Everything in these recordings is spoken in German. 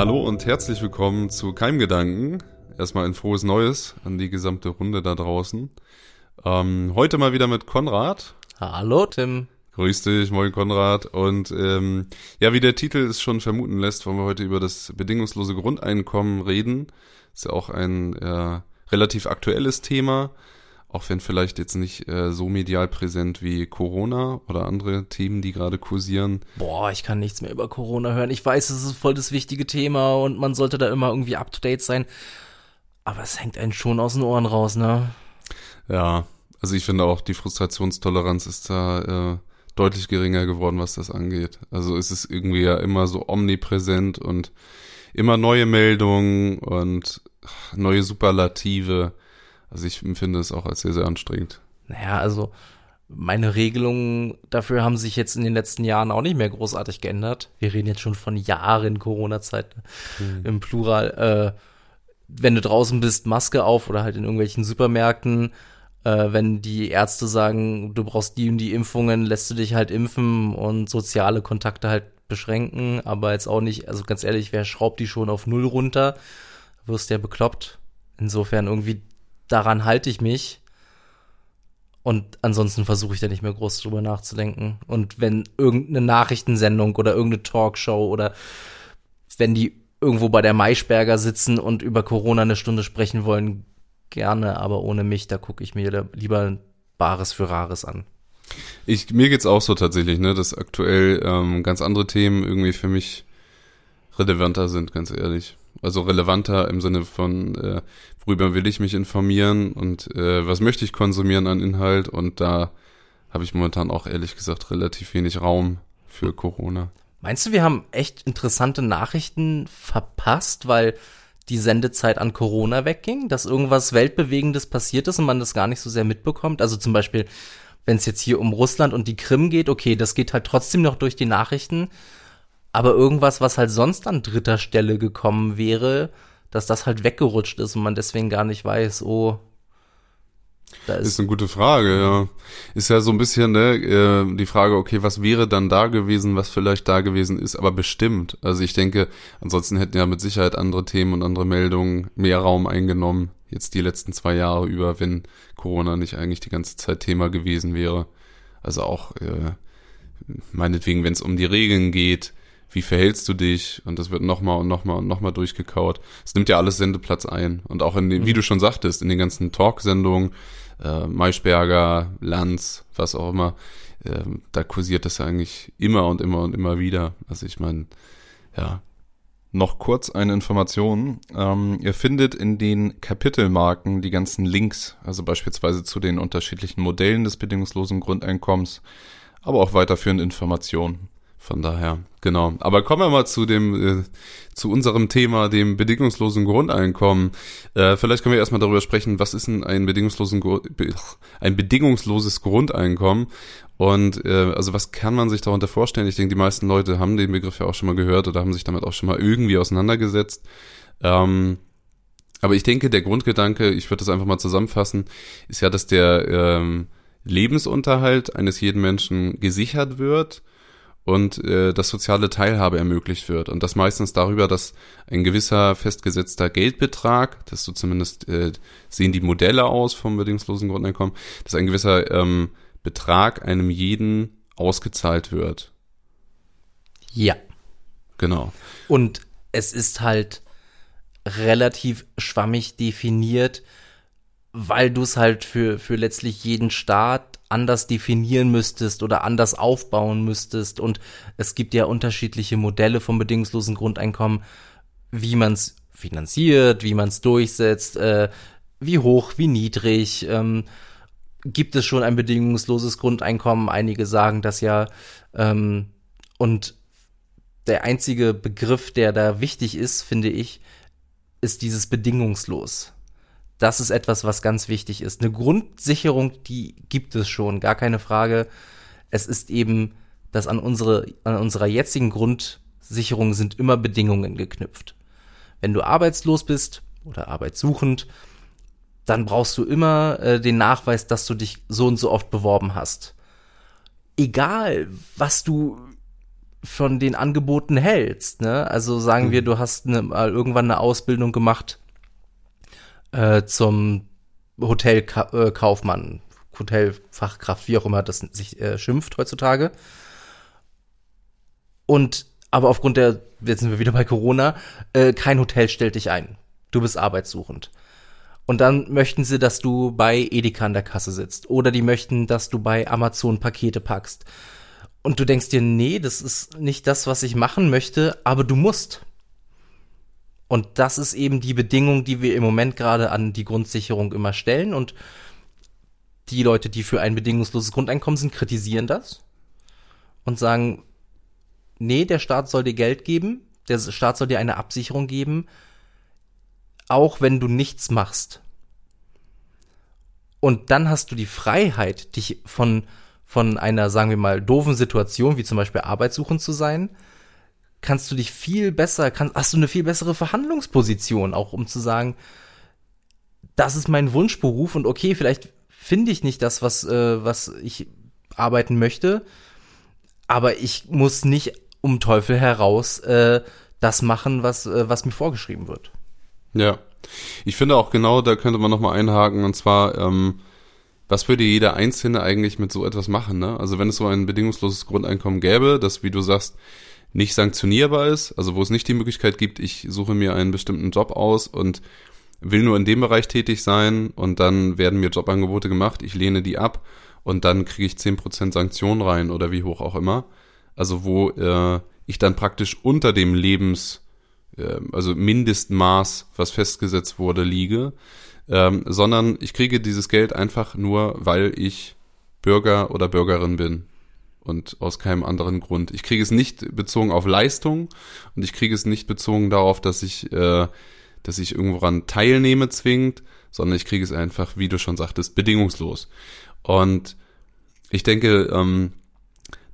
Hallo und herzlich willkommen zu Keimgedanken. Erstmal ein frohes Neues an die gesamte Runde da draußen. Ähm, heute mal wieder mit Konrad. Hallo, Tim. Grüß dich, moin Konrad. Und ähm, ja, wie der Titel es schon vermuten lässt, wollen wir heute über das bedingungslose Grundeinkommen reden. Ist ja auch ein äh, relativ aktuelles Thema, auch wenn vielleicht jetzt nicht äh, so medial präsent wie Corona oder andere Themen, die gerade kursieren. Boah, ich kann nichts mehr über Corona hören. Ich weiß, es ist voll das wichtige Thema und man sollte da immer irgendwie up to date sein. Aber es hängt einen schon aus den Ohren raus, ne? Ja, also ich finde auch, die Frustrationstoleranz ist da äh, deutlich geringer geworden, was das angeht. Also es ist irgendwie ja immer so omnipräsent und immer neue Meldungen und neue Superlative. Also ich empfinde es auch als sehr, sehr anstrengend. Naja, also meine Regelungen dafür haben sich jetzt in den letzten Jahren auch nicht mehr großartig geändert. Wir reden jetzt schon von Jahren Corona-Zeit mhm. im Plural. Äh, wenn du draußen bist, Maske auf oder halt in irgendwelchen Supermärkten. Äh, wenn die Ärzte sagen, du brauchst die und die Impfungen, lässt du dich halt impfen und soziale Kontakte halt beschränken, aber jetzt auch nicht, also ganz ehrlich, wer schraubt die schon auf Null runter? Wirst ja bekloppt. Insofern irgendwie daran halte ich mich. Und ansonsten versuche ich da nicht mehr groß drüber nachzudenken. Und wenn irgendeine Nachrichtensendung oder irgendeine Talkshow oder wenn die irgendwo bei der Maischberger sitzen und über Corona eine Stunde sprechen wollen, gerne, aber ohne mich, da gucke ich mir lieber Bares für Rares an. Ich, mir geht's auch so tatsächlich, ne, dass aktuell ähm, ganz andere Themen irgendwie für mich relevanter sind, ganz ehrlich. Also relevanter im Sinne von, äh, worüber will ich mich informieren und äh, was möchte ich konsumieren an Inhalt und da habe ich momentan auch ehrlich gesagt relativ wenig Raum für Corona. Meinst du, wir haben echt interessante Nachrichten verpasst, weil die Sendezeit an Corona wegging, dass irgendwas Weltbewegendes passiert ist und man das gar nicht so sehr mitbekommt? Also zum Beispiel, wenn es jetzt hier um Russland und die Krim geht, okay, das geht halt trotzdem noch durch die Nachrichten, aber irgendwas, was halt sonst an dritter Stelle gekommen wäre, dass das halt weggerutscht ist und man deswegen gar nicht weiß, oh, da ist, ist eine gute Frage, ja. Ist ja so ein bisschen ne, äh, die Frage, okay, was wäre dann da gewesen, was vielleicht da gewesen ist, aber bestimmt. Also ich denke, ansonsten hätten ja mit Sicherheit andere Themen und andere Meldungen mehr Raum eingenommen, jetzt die letzten zwei Jahre über, wenn Corona nicht eigentlich die ganze Zeit Thema gewesen wäre. Also auch, äh, meinetwegen, wenn es um die Regeln geht, wie verhältst du dich? Und das wird nochmal und nochmal und nochmal durchgekaut. Es nimmt ja alles Sendeplatz ein. Und auch in den, mhm. wie du schon sagtest, in den ganzen Talksendungen, äh, Maischberger, Lanz, was auch immer, äh, da kursiert das eigentlich immer und immer und immer wieder. Also ich meine, ja. Noch kurz eine Information. Ähm, ihr findet in den Kapitelmarken die ganzen Links, also beispielsweise zu den unterschiedlichen Modellen des bedingungslosen Grundeinkommens, aber auch weiterführende Informationen. Von daher, genau. Aber kommen wir mal zu dem, äh, zu unserem Thema, dem bedingungslosen Grundeinkommen. Äh, vielleicht können wir erstmal darüber sprechen, was ist denn ein bedingungslosen, ein bedingungsloses Grundeinkommen? Und äh, also was kann man sich darunter vorstellen? Ich denke, die meisten Leute haben den Begriff ja auch schon mal gehört oder haben sich damit auch schon mal irgendwie auseinandergesetzt. Ähm, aber ich denke, der Grundgedanke, ich würde das einfach mal zusammenfassen, ist ja, dass der ähm, Lebensunterhalt eines jeden Menschen gesichert wird und äh, dass soziale Teilhabe ermöglicht wird. Und das meistens darüber, dass ein gewisser festgesetzter Geldbetrag, das so zumindest äh, sehen die Modelle aus vom bedingungslosen Grundeinkommen, dass ein gewisser ähm, Betrag einem jeden ausgezahlt wird. Ja. Genau. Und es ist halt relativ schwammig definiert, weil du es halt für, für letztlich jeden Staat anders definieren müsstest oder anders aufbauen müsstest. Und es gibt ja unterschiedliche Modelle vom bedingungslosen Grundeinkommen, wie man es finanziert, wie man es durchsetzt, äh, wie hoch, wie niedrig. Ähm, gibt es schon ein bedingungsloses Grundeinkommen? Einige sagen das ja. Ähm, und der einzige Begriff, der da wichtig ist, finde ich, ist dieses bedingungslos das ist etwas, was ganz wichtig ist. Eine Grundsicherung, die gibt es schon, gar keine Frage. Es ist eben, dass an unsere, an unserer jetzigen Grundsicherung sind immer Bedingungen geknüpft. Wenn du arbeitslos bist oder arbeitssuchend, dann brauchst du immer äh, den Nachweis, dass du dich so und so oft beworben hast. Egal, was du von den Angeboten hältst. Ne? Also sagen mhm. wir, du hast eine, mal irgendwann eine Ausbildung gemacht äh, zum Hotelkaufmann, äh, Hotelfachkraft, wie auch immer das sich äh, schimpft heutzutage. Und aber aufgrund der, jetzt sind wir wieder bei Corona, äh, kein Hotel stellt dich ein. Du bist arbeitssuchend. Und dann möchten sie, dass du bei Edeka an der Kasse sitzt. Oder die möchten, dass du bei Amazon Pakete packst. Und du denkst dir, nee, das ist nicht das, was ich machen möchte, aber du musst. Und das ist eben die Bedingung, die wir im Moment gerade an die Grundsicherung immer stellen. Und die Leute, die für ein bedingungsloses Grundeinkommen sind, kritisieren das und sagen, nee, der Staat soll dir Geld geben, der Staat soll dir eine Absicherung geben, auch wenn du nichts machst. Und dann hast du die Freiheit, dich von, von einer, sagen wir mal, doofen Situation, wie zum Beispiel arbeitssuchend zu sein, kannst du dich viel besser, kannst, hast du eine viel bessere Verhandlungsposition, auch um zu sagen, das ist mein Wunschberuf und okay, vielleicht finde ich nicht das, was, äh, was ich arbeiten möchte, aber ich muss nicht um Teufel heraus äh, das machen, was, äh, was mir vorgeschrieben wird. Ja. Ich finde auch genau, da könnte man nochmal einhaken, und zwar, ähm, was würde jeder Einzelne eigentlich mit so etwas machen, ne? Also wenn es so ein bedingungsloses Grundeinkommen gäbe, das, wie du sagst, nicht sanktionierbar ist, also wo es nicht die Möglichkeit gibt, ich suche mir einen bestimmten Job aus und will nur in dem Bereich tätig sein und dann werden mir Jobangebote gemacht, ich lehne die ab und dann kriege ich zehn Prozent Sanktionen rein oder wie hoch auch immer. Also wo äh, ich dann praktisch unter dem Lebens, äh, also Mindestmaß, was festgesetzt wurde, liege, ähm, sondern ich kriege dieses Geld einfach nur, weil ich Bürger oder Bürgerin bin und aus keinem anderen Grund. Ich kriege es nicht bezogen auf Leistung und ich kriege es nicht bezogen darauf, dass ich, äh, dass ich irgendworan teilnehme zwingend, sondern ich kriege es einfach, wie du schon sagtest, bedingungslos. Und ich denke, ähm,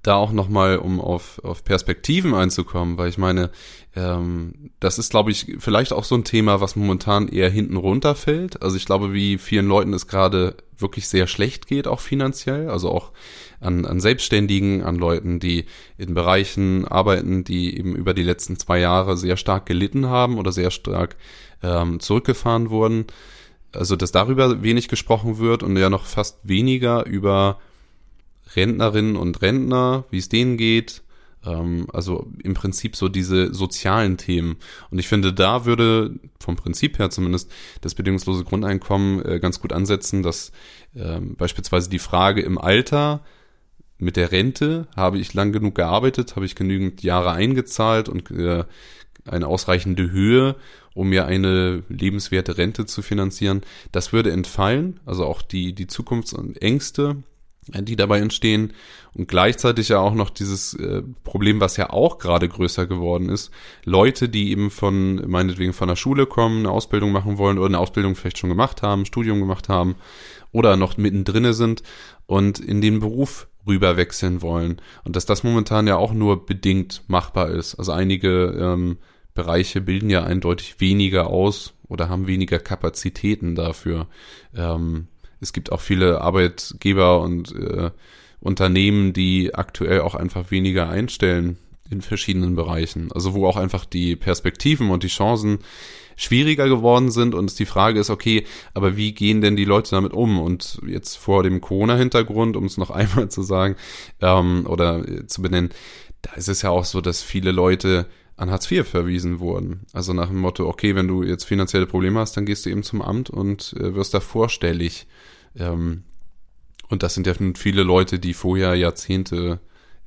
da auch nochmal, um auf, auf Perspektiven einzukommen, weil ich meine, ähm, das ist, glaube ich, vielleicht auch so ein Thema, was momentan eher hinten runterfällt. Also ich glaube, wie vielen Leuten es gerade wirklich sehr schlecht geht, auch finanziell, also auch an, an Selbstständigen, an Leuten, die in Bereichen arbeiten, die eben über die letzten zwei Jahre sehr stark gelitten haben oder sehr stark ähm, zurückgefahren wurden. Also dass darüber wenig gesprochen wird und ja noch fast weniger über Rentnerinnen und Rentner, wie es denen geht. Ähm, also im Prinzip so diese sozialen Themen. Und ich finde, da würde vom Prinzip her zumindest das bedingungslose Grundeinkommen äh, ganz gut ansetzen, dass ähm, beispielsweise die Frage im Alter mit der Rente, habe ich lang genug gearbeitet, habe ich genügend Jahre eingezahlt und äh, eine ausreichende Höhe, um mir eine lebenswerte Rente zu finanzieren, das würde entfallen. Also auch die, die Zukunftsängste, die dabei entstehen. Und gleichzeitig ja auch noch dieses äh, Problem, was ja auch gerade größer geworden ist, Leute, die eben von meinetwegen von der Schule kommen, eine Ausbildung machen wollen oder eine Ausbildung vielleicht schon gemacht haben, Studium gemacht haben oder noch mittendrin sind. Und in den Beruf rüber wechseln wollen und dass das momentan ja auch nur bedingt machbar ist. Also einige ähm, Bereiche bilden ja eindeutig weniger aus oder haben weniger Kapazitäten dafür. Ähm, es gibt auch viele Arbeitgeber und äh, Unternehmen, die aktuell auch einfach weniger einstellen in verschiedenen Bereichen. Also wo auch einfach die Perspektiven und die Chancen schwieriger geworden sind und die Frage ist, okay, aber wie gehen denn die Leute damit um? Und jetzt vor dem Corona-Hintergrund, um es noch einmal zu sagen ähm, oder zu benennen, da ist es ja auch so, dass viele Leute an Hartz IV verwiesen wurden. Also nach dem Motto, okay, wenn du jetzt finanzielle Probleme hast, dann gehst du eben zum Amt und äh, wirst da vorstellig. Ähm, und das sind ja viele Leute, die vorher Jahrzehnte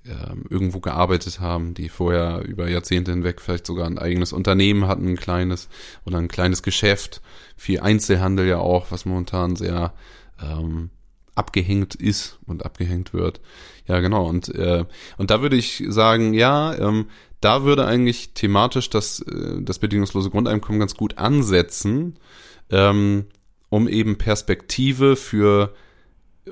ähm, irgendwo gearbeitet haben, die vorher über Jahrzehnte hinweg vielleicht sogar ein eigenes Unternehmen hatten, ein kleines oder ein kleines Geschäft, viel Einzelhandel ja auch, was momentan sehr ähm, abgehängt ist und abgehängt wird. Ja, genau. Und, äh, und da würde ich sagen, ja, ähm, da würde eigentlich thematisch das, äh, das bedingungslose Grundeinkommen ganz gut ansetzen, ähm, um eben Perspektive für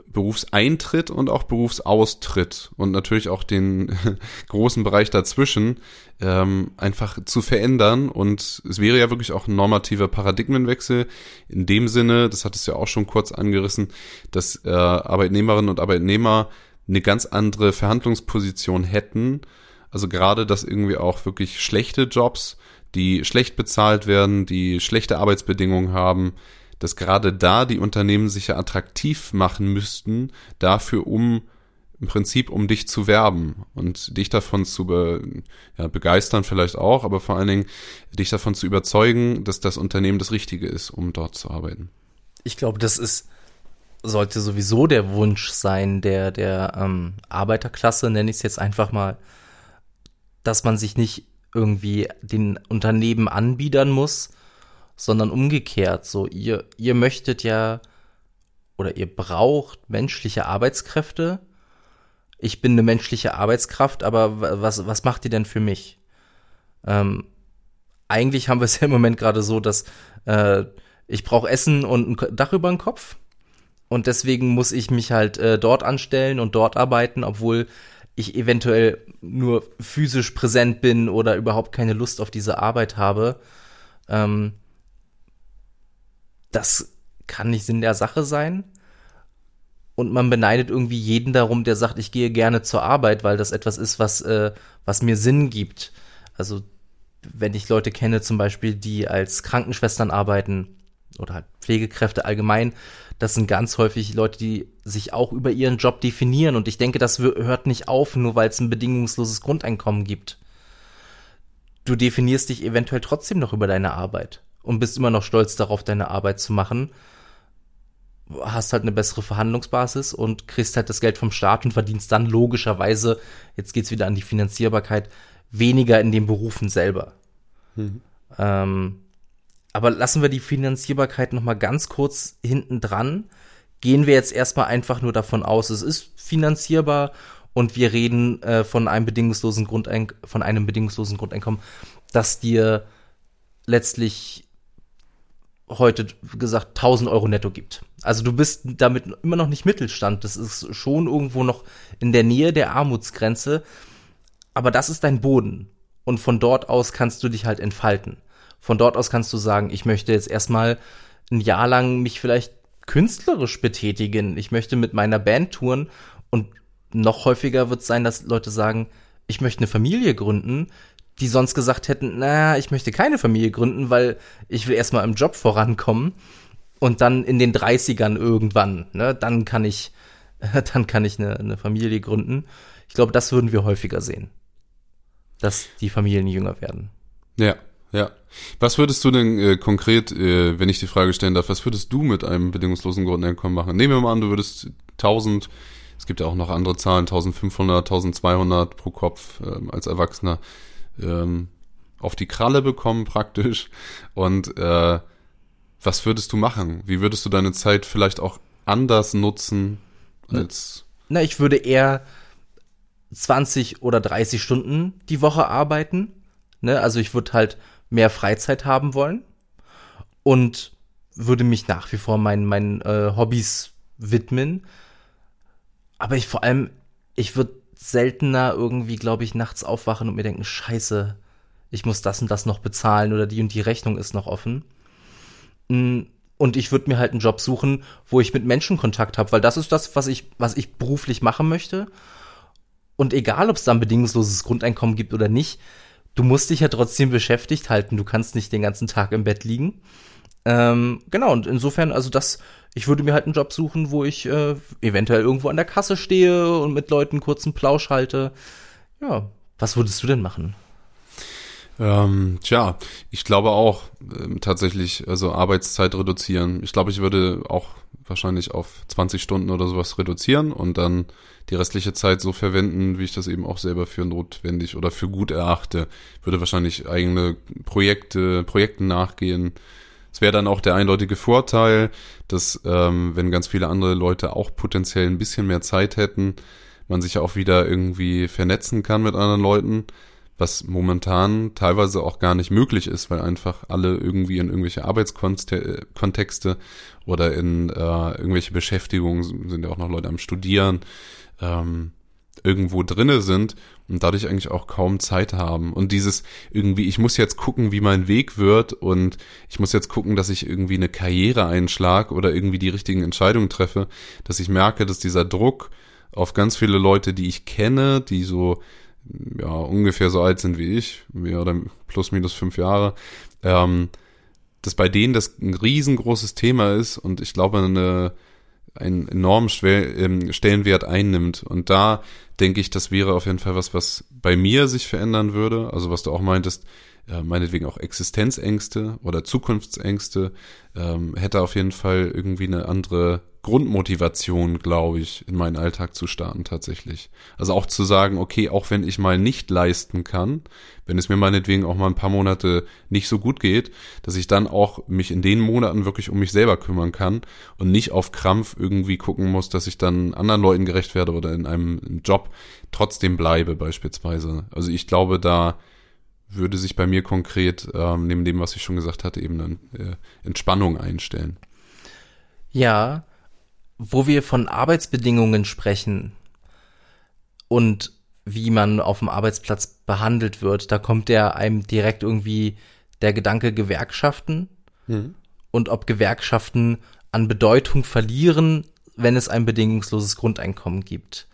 Berufseintritt und auch Berufsaustritt und natürlich auch den großen Bereich dazwischen ähm, einfach zu verändern. Und es wäre ja wirklich auch ein normativer Paradigmenwechsel in dem Sinne, das hat es ja auch schon kurz angerissen, dass äh, Arbeitnehmerinnen und Arbeitnehmer eine ganz andere Verhandlungsposition hätten, Also gerade, dass irgendwie auch wirklich schlechte Jobs, die schlecht bezahlt werden, die schlechte Arbeitsbedingungen haben, dass gerade da die Unternehmen sich ja attraktiv machen müssten, dafür um im Prinzip um dich zu werben und dich davon zu be, ja, begeistern vielleicht auch, aber vor allen Dingen dich davon zu überzeugen, dass das Unternehmen das Richtige ist, um dort zu arbeiten. Ich glaube, das ist sollte sowieso der Wunsch sein der der ähm, Arbeiterklasse, nenne ich es jetzt einfach mal, dass man sich nicht irgendwie den Unternehmen anbiedern muss, sondern umgekehrt. So, ihr, ihr möchtet ja oder ihr braucht menschliche Arbeitskräfte. Ich bin eine menschliche Arbeitskraft, aber was, was macht ihr denn für mich? Ähm, eigentlich haben wir es ja im Moment gerade so, dass äh, ich brauche Essen und ein Dach über den Kopf. Und deswegen muss ich mich halt äh, dort anstellen und dort arbeiten, obwohl ich eventuell nur physisch präsent bin oder überhaupt keine Lust auf diese Arbeit habe. Ähm, das kann nicht Sinn der Sache sein. Und man beneidet irgendwie jeden darum, der sagt, ich gehe gerne zur Arbeit, weil das etwas ist, was, äh, was mir Sinn gibt. Also, wenn ich Leute kenne, zum Beispiel, die als Krankenschwestern arbeiten oder halt Pflegekräfte allgemein, das sind ganz häufig Leute, die sich auch über ihren Job definieren. Und ich denke, das hört nicht auf, nur weil es ein bedingungsloses Grundeinkommen gibt. Du definierst dich eventuell trotzdem noch über deine Arbeit und bist immer noch stolz darauf, deine Arbeit zu machen. Hast halt eine bessere Verhandlungsbasis und kriegst halt das Geld vom Staat und verdienst dann logischerweise, jetzt geht's wieder an die Finanzierbarkeit, weniger in den Berufen selber. Mhm. Ähm, aber lassen wir die Finanzierbarkeit noch mal ganz kurz hinten dran. Gehen wir jetzt erstmal einfach nur davon aus, es ist finanzierbar und wir reden äh, von einem bedingungslosen von einem bedingungslosen Grundeinkommen, das dir letztlich heute gesagt 1000 Euro netto gibt. Also du bist damit immer noch nicht Mittelstand. Das ist schon irgendwo noch in der Nähe der Armutsgrenze. Aber das ist dein Boden. Und von dort aus kannst du dich halt entfalten. Von dort aus kannst du sagen, ich möchte jetzt erstmal ein Jahr lang mich vielleicht künstlerisch betätigen. Ich möchte mit meiner Band touren. Und noch häufiger wird es sein, dass Leute sagen, ich möchte eine Familie gründen die sonst gesagt hätten, na, ich möchte keine Familie gründen, weil ich will erstmal im Job vorankommen und dann in den 30ern irgendwann, ne, dann kann ich, dann kann ich eine, eine Familie gründen. Ich glaube, das würden wir häufiger sehen. Dass die Familien jünger werden. Ja, ja. Was würdest du denn äh, konkret, äh, wenn ich die Frage stellen darf, was würdest du mit einem bedingungslosen Grundeinkommen machen? Nehmen wir mal an, du würdest 1000, es gibt ja auch noch andere Zahlen, 1500, 1200 pro Kopf äh, als Erwachsener ähm, auf die Kralle bekommen praktisch. Und äh, was würdest du machen? Wie würdest du deine Zeit vielleicht auch anders nutzen als. Na, ich würde eher 20 oder 30 Stunden die Woche arbeiten. Ne? Also ich würde halt mehr Freizeit haben wollen und würde mich nach wie vor meinen, meinen äh, Hobbys widmen. Aber ich vor allem, ich würde seltener irgendwie, glaube ich, nachts aufwachen und mir denken, scheiße, ich muss das und das noch bezahlen oder die und die Rechnung ist noch offen. Mm, und ich würde mir halt einen Job suchen, wo ich mit Menschen Kontakt habe, weil das ist das, was ich, was ich beruflich machen möchte. Und egal, ob es da ein bedingungsloses Grundeinkommen gibt oder nicht, du musst dich ja trotzdem beschäftigt halten. Du kannst nicht den ganzen Tag im Bett liegen. Ähm, genau, und insofern, also das, ich würde mir halt einen Job suchen, wo ich äh, eventuell irgendwo an der Kasse stehe und mit Leuten kurzen Plausch halte. Ja, was würdest du denn machen? Ähm, tja, ich glaube auch äh, tatsächlich, also Arbeitszeit reduzieren. Ich glaube, ich würde auch wahrscheinlich auf 20 Stunden oder sowas reduzieren und dann die restliche Zeit so verwenden, wie ich das eben auch selber für notwendig oder für gut erachte. Würde wahrscheinlich eigene Projekte, Projekten nachgehen, es wäre dann auch der eindeutige Vorteil, dass ähm, wenn ganz viele andere Leute auch potenziell ein bisschen mehr Zeit hätten, man sich auch wieder irgendwie vernetzen kann mit anderen Leuten, was momentan teilweise auch gar nicht möglich ist, weil einfach alle irgendwie in irgendwelche Arbeitskontexte oder in äh, irgendwelche Beschäftigungen sind ja auch noch Leute am Studieren, ähm, irgendwo drinne sind und dadurch eigentlich auch kaum Zeit haben. Und dieses irgendwie, ich muss jetzt gucken, wie mein Weg wird und ich muss jetzt gucken, dass ich irgendwie eine Karriere einschlag oder irgendwie die richtigen Entscheidungen treffe, dass ich merke, dass dieser Druck auf ganz viele Leute, die ich kenne, die so ja ungefähr so alt sind wie ich, mehr oder plus minus fünf Jahre, ähm, dass bei denen das ein riesengroßes Thema ist und ich glaube eine einen enormen ähm, Stellenwert einnimmt. Und da denke ich, das wäre auf jeden Fall was, was bei mir sich verändern würde. Also was du auch meintest, äh, meinetwegen auch Existenzängste oder Zukunftsängste, ähm, hätte auf jeden Fall irgendwie eine andere Grundmotivation, glaube ich, in meinen Alltag zu starten tatsächlich. Also auch zu sagen, okay, auch wenn ich mal nicht leisten kann, wenn es mir meinetwegen auch mal ein paar Monate nicht so gut geht, dass ich dann auch mich in den Monaten wirklich um mich selber kümmern kann und nicht auf Krampf irgendwie gucken muss, dass ich dann anderen Leuten gerecht werde oder in einem Job trotzdem bleibe beispielsweise. Also ich glaube, da würde sich bei mir konkret, ähm, neben dem, was ich schon gesagt hatte, eben dann äh, Entspannung einstellen. Ja, wo wir von Arbeitsbedingungen sprechen und wie man auf dem Arbeitsplatz behandelt wird, da kommt ja einem direkt irgendwie der Gedanke Gewerkschaften mhm. und ob Gewerkschaften an Bedeutung verlieren, wenn es ein bedingungsloses Grundeinkommen gibt.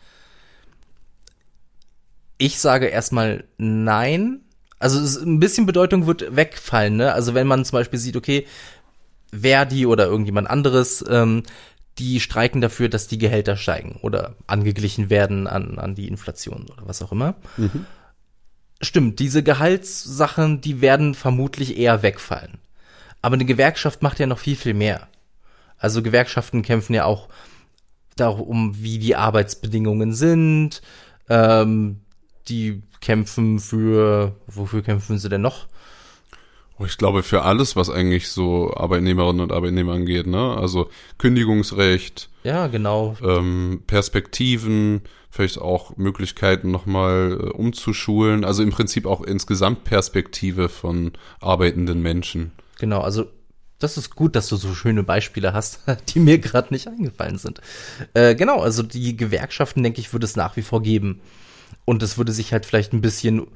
Ich sage erstmal nein, also ein bisschen Bedeutung wird wegfallen, ne? Also wenn man zum Beispiel sieht, okay, Verdi oder irgendjemand anderes, ähm, die streiken dafür, dass die Gehälter steigen oder angeglichen werden an, an die Inflation oder was auch immer. Mhm. Stimmt, diese Gehaltssachen, die werden vermutlich eher wegfallen. Aber eine Gewerkschaft macht ja noch viel, viel mehr. Also Gewerkschaften kämpfen ja auch darum, wie die Arbeitsbedingungen sind, ähm, die kämpfen für, wofür kämpfen sie denn noch? Oh, ich glaube für alles, was eigentlich so Arbeitnehmerinnen und Arbeitnehmer angeht, ne? Also Kündigungsrecht. Ja, genau. Ähm, Perspektiven, vielleicht auch Möglichkeiten nochmal äh, umzuschulen. Also im Prinzip auch insgesamt Perspektive von arbeitenden Menschen. Genau, also das ist gut, dass du so schöne Beispiele hast, die mir gerade nicht eingefallen sind. Äh, genau, also die Gewerkschaften, denke ich, würde es nach wie vor geben. Und es würde sich halt vielleicht ein bisschen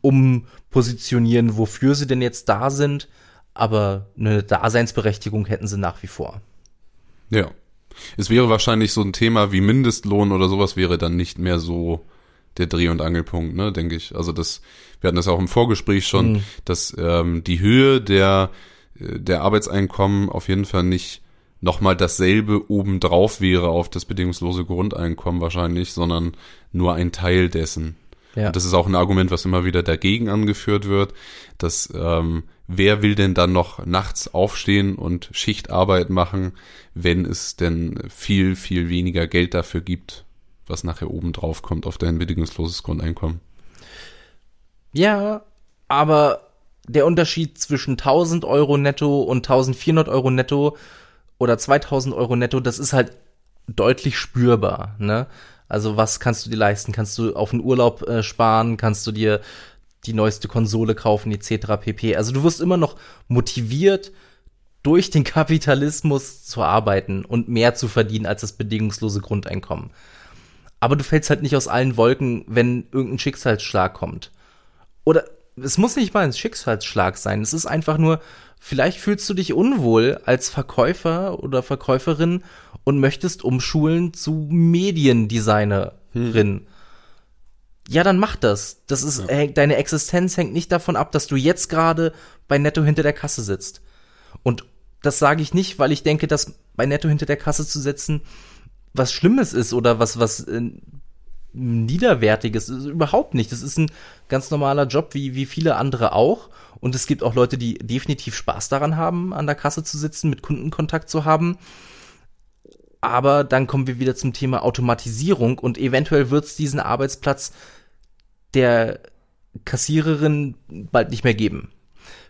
umpositionieren, wofür sie denn jetzt da sind. Aber eine Daseinsberechtigung hätten sie nach wie vor. Ja. Es wäre wahrscheinlich so ein Thema wie Mindestlohn oder sowas wäre dann nicht mehr so der Dreh- und Angelpunkt, ne, denke ich. Also das, wir hatten das auch im Vorgespräch schon, mhm. dass ähm, die Höhe der, äh, der Arbeitseinkommen auf jeden Fall nicht nochmal dasselbe obendrauf wäre auf das bedingungslose Grundeinkommen wahrscheinlich, sondern nur ein Teil dessen. Ja. Und das ist auch ein Argument, was immer wieder dagegen angeführt wird, dass ähm, wer will denn dann noch nachts aufstehen und Schichtarbeit machen, wenn es denn viel, viel weniger Geld dafür gibt, was nachher obendrauf kommt auf dein bedingungsloses Grundeinkommen. Ja, aber der Unterschied zwischen 1000 Euro netto und 1400 Euro netto oder 2000 Euro netto, das ist halt deutlich spürbar, ne? Also was kannst du dir leisten? Kannst du auf einen Urlaub äh, sparen? Kannst du dir die neueste Konsole kaufen etc. pp. Also du wirst immer noch motiviert durch den Kapitalismus zu arbeiten und mehr zu verdienen als das bedingungslose Grundeinkommen. Aber du fällst halt nicht aus allen Wolken, wenn irgendein Schicksalsschlag kommt. Oder es muss nicht mal ein Schicksalsschlag sein. Es ist einfach nur, vielleicht fühlst du dich unwohl als Verkäufer oder Verkäuferin und möchtest umschulen zu Mediendesignerin. Ja, dann mach das. Das ist, ja. äh, deine Existenz hängt nicht davon ab, dass du jetzt gerade bei Netto hinter der Kasse sitzt. Und das sage ich nicht, weil ich denke, dass bei Netto hinter der Kasse zu sitzen was Schlimmes ist oder was, was äh, Niederwertiges. Überhaupt nicht. Das ist ein ganz normaler Job, wie, wie viele andere auch. Und es gibt auch Leute, die definitiv Spaß daran haben, an der Kasse zu sitzen, mit Kundenkontakt zu haben. Aber dann kommen wir wieder zum Thema Automatisierung und eventuell wird es diesen Arbeitsplatz der Kassiererin bald nicht mehr geben.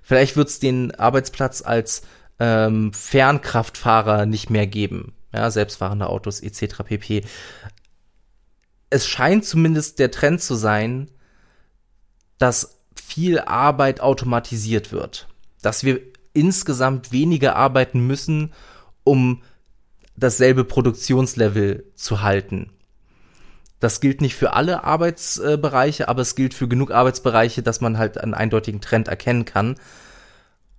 Vielleicht wird es den Arbeitsplatz als ähm, Fernkraftfahrer nicht mehr geben. Ja, selbstfahrende Autos etc. pp es scheint zumindest der Trend zu sein, dass viel Arbeit automatisiert wird. Dass wir insgesamt weniger arbeiten müssen, um dasselbe Produktionslevel zu halten. Das gilt nicht für alle Arbeitsbereiche, aber es gilt für genug Arbeitsbereiche, dass man halt einen eindeutigen Trend erkennen kann.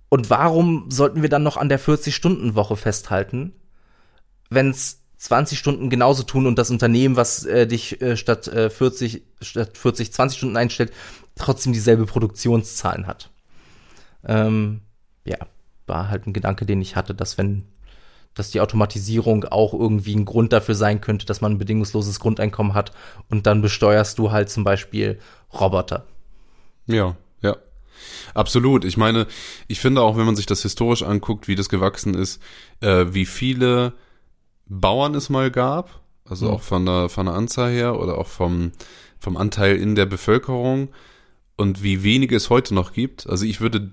Und warum sollten wir dann noch an der 40-Stunden-Woche festhalten, wenn es 20 Stunden genauso tun und das Unternehmen, was äh, dich äh, statt äh, 40 statt 40 20 Stunden einstellt, trotzdem dieselbe Produktionszahlen hat. Ähm, ja, war halt ein Gedanke, den ich hatte, dass wenn dass die Automatisierung auch irgendwie ein Grund dafür sein könnte, dass man ein bedingungsloses Grundeinkommen hat und dann besteuerst du halt zum Beispiel Roboter. Ja, ja. Absolut. Ich meine, ich finde auch, wenn man sich das historisch anguckt, wie das gewachsen ist, äh, wie viele Bauern es mal gab, also mhm. auch von der, von der Anzahl her oder auch vom, vom Anteil in der Bevölkerung und wie wenige es heute noch gibt. Also ich würde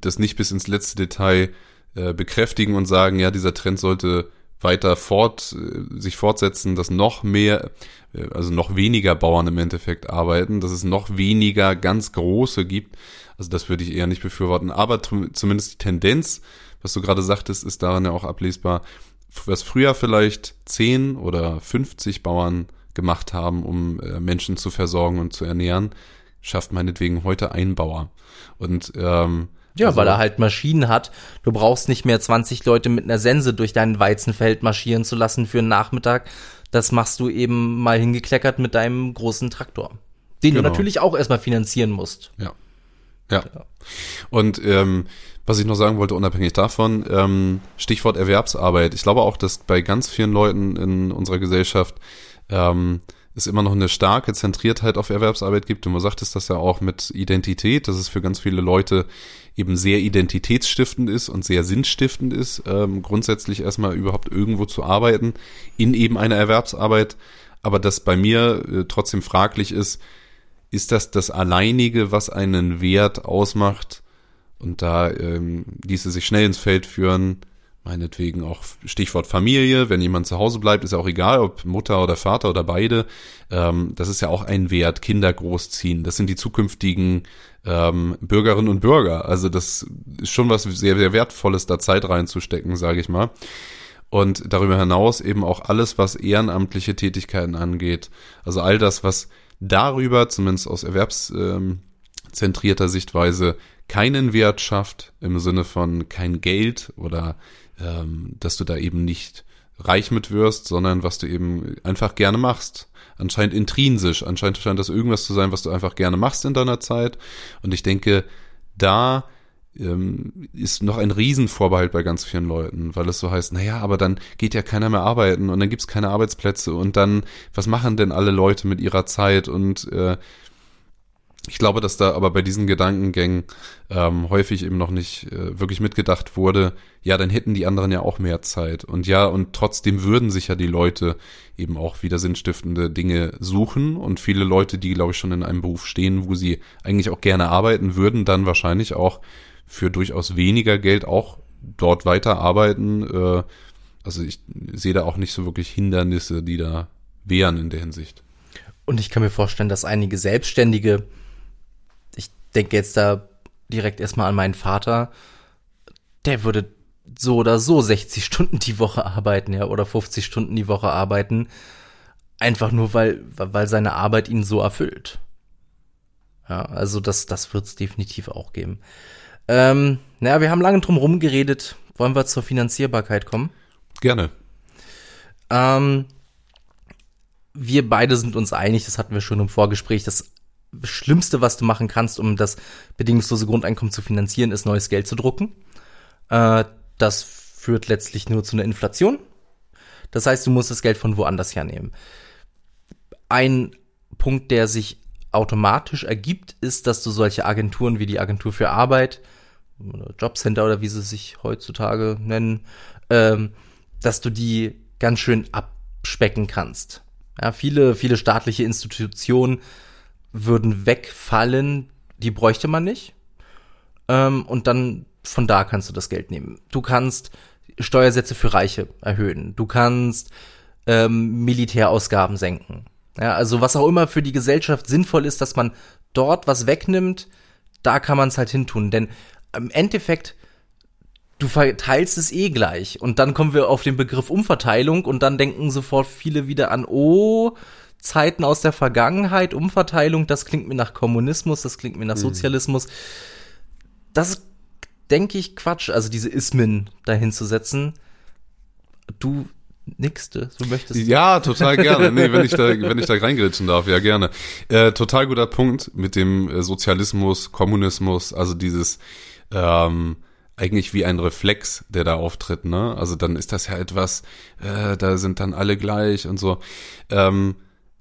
das nicht bis ins letzte Detail äh, bekräftigen und sagen, ja, dieser Trend sollte weiter fort, äh, sich fortsetzen, dass noch mehr, äh, also noch weniger Bauern im Endeffekt arbeiten, dass es noch weniger ganz große gibt. Also das würde ich eher nicht befürworten. Aber zumindest die Tendenz, was du gerade sagtest, ist daran ja auch ablesbar, was früher vielleicht 10 oder 50 Bauern gemacht haben, um Menschen zu versorgen und zu ernähren, schafft meinetwegen heute ein Bauer. Und ähm, ja, also, weil er halt Maschinen hat. Du brauchst nicht mehr 20 Leute mit einer Sense durch dein Weizenfeld marschieren zu lassen für einen Nachmittag. Das machst du eben mal hingekleckert mit deinem großen Traktor. Den genau. du natürlich auch erstmal finanzieren musst. Ja. Ja. ja. Und ähm, was ich noch sagen wollte, unabhängig davon, ähm, Stichwort Erwerbsarbeit. Ich glaube auch, dass bei ganz vielen Leuten in unserer Gesellschaft ähm, es immer noch eine starke Zentriertheit auf Erwerbsarbeit gibt. Und man sagt es das ja auch mit Identität, dass es für ganz viele Leute eben sehr identitätsstiftend ist und sehr sinnstiftend ist, ähm, grundsätzlich erstmal überhaupt irgendwo zu arbeiten, in eben einer Erwerbsarbeit. Aber das bei mir äh, trotzdem fraglich ist, ist das das alleinige, was einen Wert ausmacht? Und da ähm, ließe sich schnell ins Feld führen, meinetwegen auch Stichwort Familie, wenn jemand zu Hause bleibt, ist ja auch egal, ob Mutter oder Vater oder beide. Ähm, das ist ja auch ein Wert, Kinder großziehen. Das sind die zukünftigen ähm, Bürgerinnen und Bürger. Also das ist schon was sehr, sehr Wertvolles, da Zeit reinzustecken, sage ich mal. Und darüber hinaus eben auch alles, was ehrenamtliche Tätigkeiten angeht. Also all das, was darüber, zumindest aus erwerbszentrierter Sichtweise, keinen Wert schafft, im Sinne von kein Geld oder ähm, dass du da eben nicht reich mit wirst, sondern was du eben einfach gerne machst. Anscheinend intrinsisch, anscheinend scheint das irgendwas zu sein, was du einfach gerne machst in deiner Zeit. Und ich denke, da ähm, ist noch ein Riesenvorbehalt bei ganz vielen Leuten, weil es so heißt, naja, aber dann geht ja keiner mehr arbeiten und dann gibt's keine Arbeitsplätze und dann, was machen denn alle Leute mit ihrer Zeit und äh, ich glaube, dass da aber bei diesen Gedankengängen ähm, häufig eben noch nicht äh, wirklich mitgedacht wurde, ja, dann hätten die anderen ja auch mehr Zeit. Und ja, und trotzdem würden sich ja die Leute eben auch wieder sinnstiftende Dinge suchen. Und viele Leute, die, glaube ich, schon in einem Beruf stehen, wo sie eigentlich auch gerne arbeiten würden, dann wahrscheinlich auch für durchaus weniger Geld auch dort weiter arbeiten. Äh, also ich sehe da auch nicht so wirklich Hindernisse, die da wären in der Hinsicht. Und ich kann mir vorstellen, dass einige Selbstständige denke jetzt da direkt erstmal an meinen Vater. Der würde so oder so 60 Stunden die Woche arbeiten, ja, oder 50 Stunden die Woche arbeiten. Einfach nur, weil, weil seine Arbeit ihn so erfüllt. Ja, also das, das wird es definitiv auch geben. Ähm, naja, wir haben lange drum herum geredet. Wollen wir zur Finanzierbarkeit kommen? Gerne. Ähm, wir beide sind uns einig, das hatten wir schon im Vorgespräch, dass Schlimmste, was du machen kannst, um das bedingungslose Grundeinkommen zu finanzieren, ist neues Geld zu drucken. Äh, das führt letztlich nur zu einer Inflation. Das heißt, du musst das Geld von woanders hernehmen. Ein Punkt, der sich automatisch ergibt, ist, dass du solche Agenturen wie die Agentur für Arbeit oder Jobcenter oder wie sie sich heutzutage nennen, ähm, dass du die ganz schön abspecken kannst. Ja, viele, viele staatliche Institutionen würden wegfallen, die bräuchte man nicht. Ähm, und dann von da kannst du das Geld nehmen. Du kannst Steuersätze für Reiche erhöhen. Du kannst ähm, Militärausgaben senken. Ja, also was auch immer für die Gesellschaft sinnvoll ist, dass man dort was wegnimmt, da kann man es halt hintun. Denn im Endeffekt, du verteilst es eh gleich. Und dann kommen wir auf den Begriff Umverteilung und dann denken sofort viele wieder an, oh, Zeiten aus der Vergangenheit, Umverteilung, das klingt mir nach Kommunismus, das klingt mir nach mhm. Sozialismus. Das ist, denke ich, Quatsch, also diese Ismen dahin zu setzen. Du Nixte, du möchtest. Ja, total gerne. Nee, wenn ich da, wenn ich da reingritschen darf, ja gerne. Äh, total guter Punkt mit dem äh, Sozialismus, Kommunismus, also dieses ähm, eigentlich wie ein Reflex, der da auftritt, ne? Also dann ist das ja etwas, äh, da sind dann alle gleich und so. Ähm,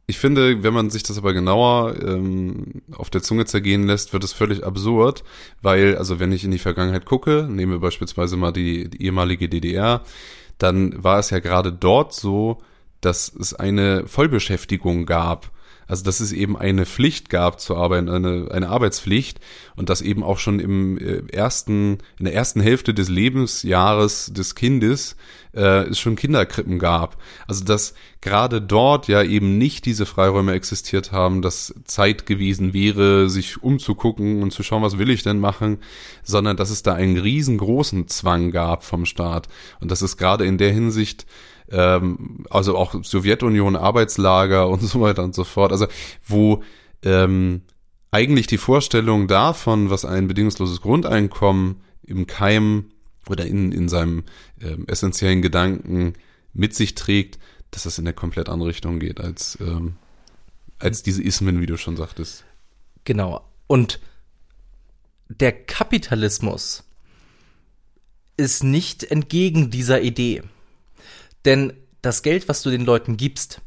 ich finde, wenn man sich das aber genauer ähm, auf der Zunge zergehen lässt, wird es völlig absurd, weil, also wenn ich in die Vergangenheit gucke, nehmen wir beispielsweise mal die, die ehemalige DDR, dann war es ja gerade dort so, dass es eine Vollbeschäftigung gab. Also dass es eben eine Pflicht gab zu arbeiten, eine, eine Arbeitspflicht und dass eben auch schon im äh, ersten, in der ersten Hälfte des Lebensjahres des Kindes äh, es schon Kinderkrippen gab. Also dass gerade dort ja eben nicht diese Freiräume existiert haben, dass Zeit gewesen wäre, sich umzugucken und zu schauen, was will ich denn machen, sondern dass es da einen riesengroßen Zwang gab vom Staat und dass es gerade in der Hinsicht ähm, also auch Sowjetunion, Arbeitslager und so weiter und so fort. Also wo ähm, eigentlich die Vorstellung davon, was ein bedingungsloses Grundeinkommen im Keim oder in, in seinem ähm, essentiellen Gedanken mit sich trägt, dass das in eine komplett andere Richtung geht als, ähm, als diese Ismen, wie du schon sagtest. Genau. Und der Kapitalismus ist nicht entgegen dieser Idee. Denn das Geld, was du den Leuten gibst,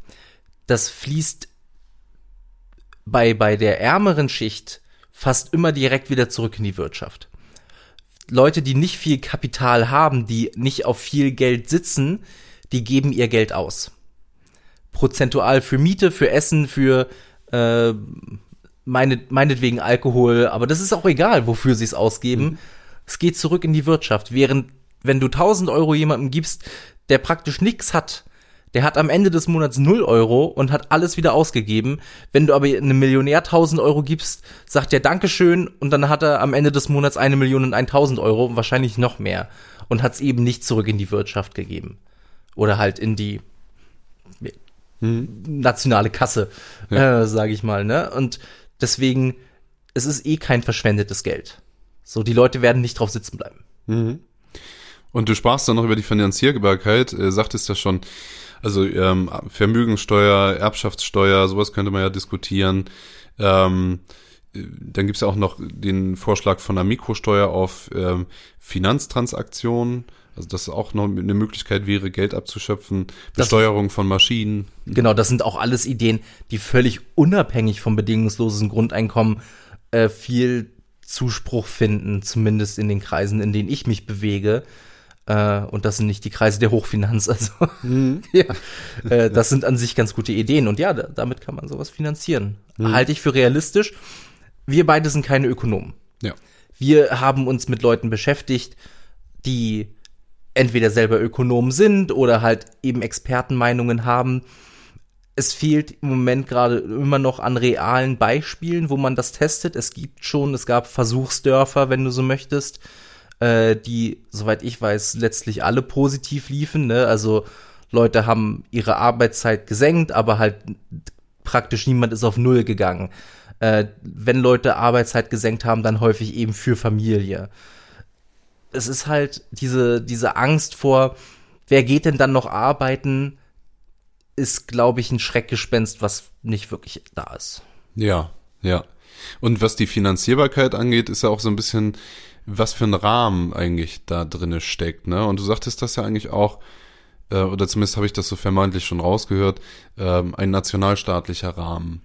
das fließt bei, bei der ärmeren Schicht fast immer direkt wieder zurück in die Wirtschaft. Leute, die nicht viel Kapital haben, die nicht auf viel Geld sitzen, die geben ihr Geld aus. Prozentual für Miete, für Essen, für äh, meine, meinetwegen Alkohol, aber das ist auch egal, wofür sie es ausgeben. Mhm. Es geht zurück in die Wirtschaft. Während, wenn du 1000 Euro jemandem gibst, der praktisch nichts hat, der hat am Ende des Monats 0 Euro und hat alles wieder ausgegeben. Wenn du aber einem Millionär 1000 Euro gibst, sagt der Dankeschön und dann hat er am Ende des Monats eine Million und 1000 Euro, wahrscheinlich noch mehr. Und hat es eben nicht zurück in die Wirtschaft gegeben. Oder halt in die hm. nationale Kasse, ja. äh, sage ich mal. Ne? Und deswegen, es ist eh kein verschwendetes Geld. So, die Leute werden nicht drauf sitzen bleiben. Mhm. Und du sprachst dann noch über die Finanzierbarkeit, äh, sagtest ja schon, also ähm, Vermögenssteuer, Erbschaftssteuer, sowas könnte man ja diskutieren. Ähm, äh, dann gibt's ja auch noch den Vorschlag von einer Mikrosteuer auf ähm, Finanztransaktionen. Also das auch noch eine Möglichkeit wäre, Geld abzuschöpfen, Besteuerung das, von Maschinen. Genau, das sind auch alles Ideen, die völlig unabhängig vom bedingungslosen Grundeinkommen äh, viel Zuspruch finden, zumindest in den Kreisen, in denen ich mich bewege. Äh, und das sind nicht die Kreise der Hochfinanz. Also mhm. ja, äh, das sind an sich ganz gute Ideen. Und ja, da, damit kann man sowas finanzieren. Mhm. Halte ich für realistisch. Wir beide sind keine Ökonomen. Ja. Wir haben uns mit Leuten beschäftigt, die entweder selber Ökonomen sind oder halt eben Expertenmeinungen haben. Es fehlt im Moment gerade immer noch an realen Beispielen, wo man das testet. Es gibt schon, es gab Versuchsdörfer, wenn du so möchtest äh, die, soweit ich weiß, letztlich alle positiv liefen. Ne? Also Leute haben ihre Arbeitszeit gesenkt, aber halt praktisch niemand ist auf Null gegangen. Äh, wenn Leute Arbeitszeit gesenkt haben, dann häufig eben für Familie. Es ist halt diese, diese Angst vor, wer geht denn dann noch arbeiten, ist, glaube ich, ein Schreckgespenst, was nicht wirklich da ist. Ja, ja. Und was die Finanzierbarkeit angeht, ist ja auch so ein bisschen was für ein Rahmen eigentlich da drinne steckt, ne? Und du sagtest das ja eigentlich auch, äh, oder zumindest habe ich das so vermeintlich schon rausgehört, äh, ein nationalstaatlicher Rahmen.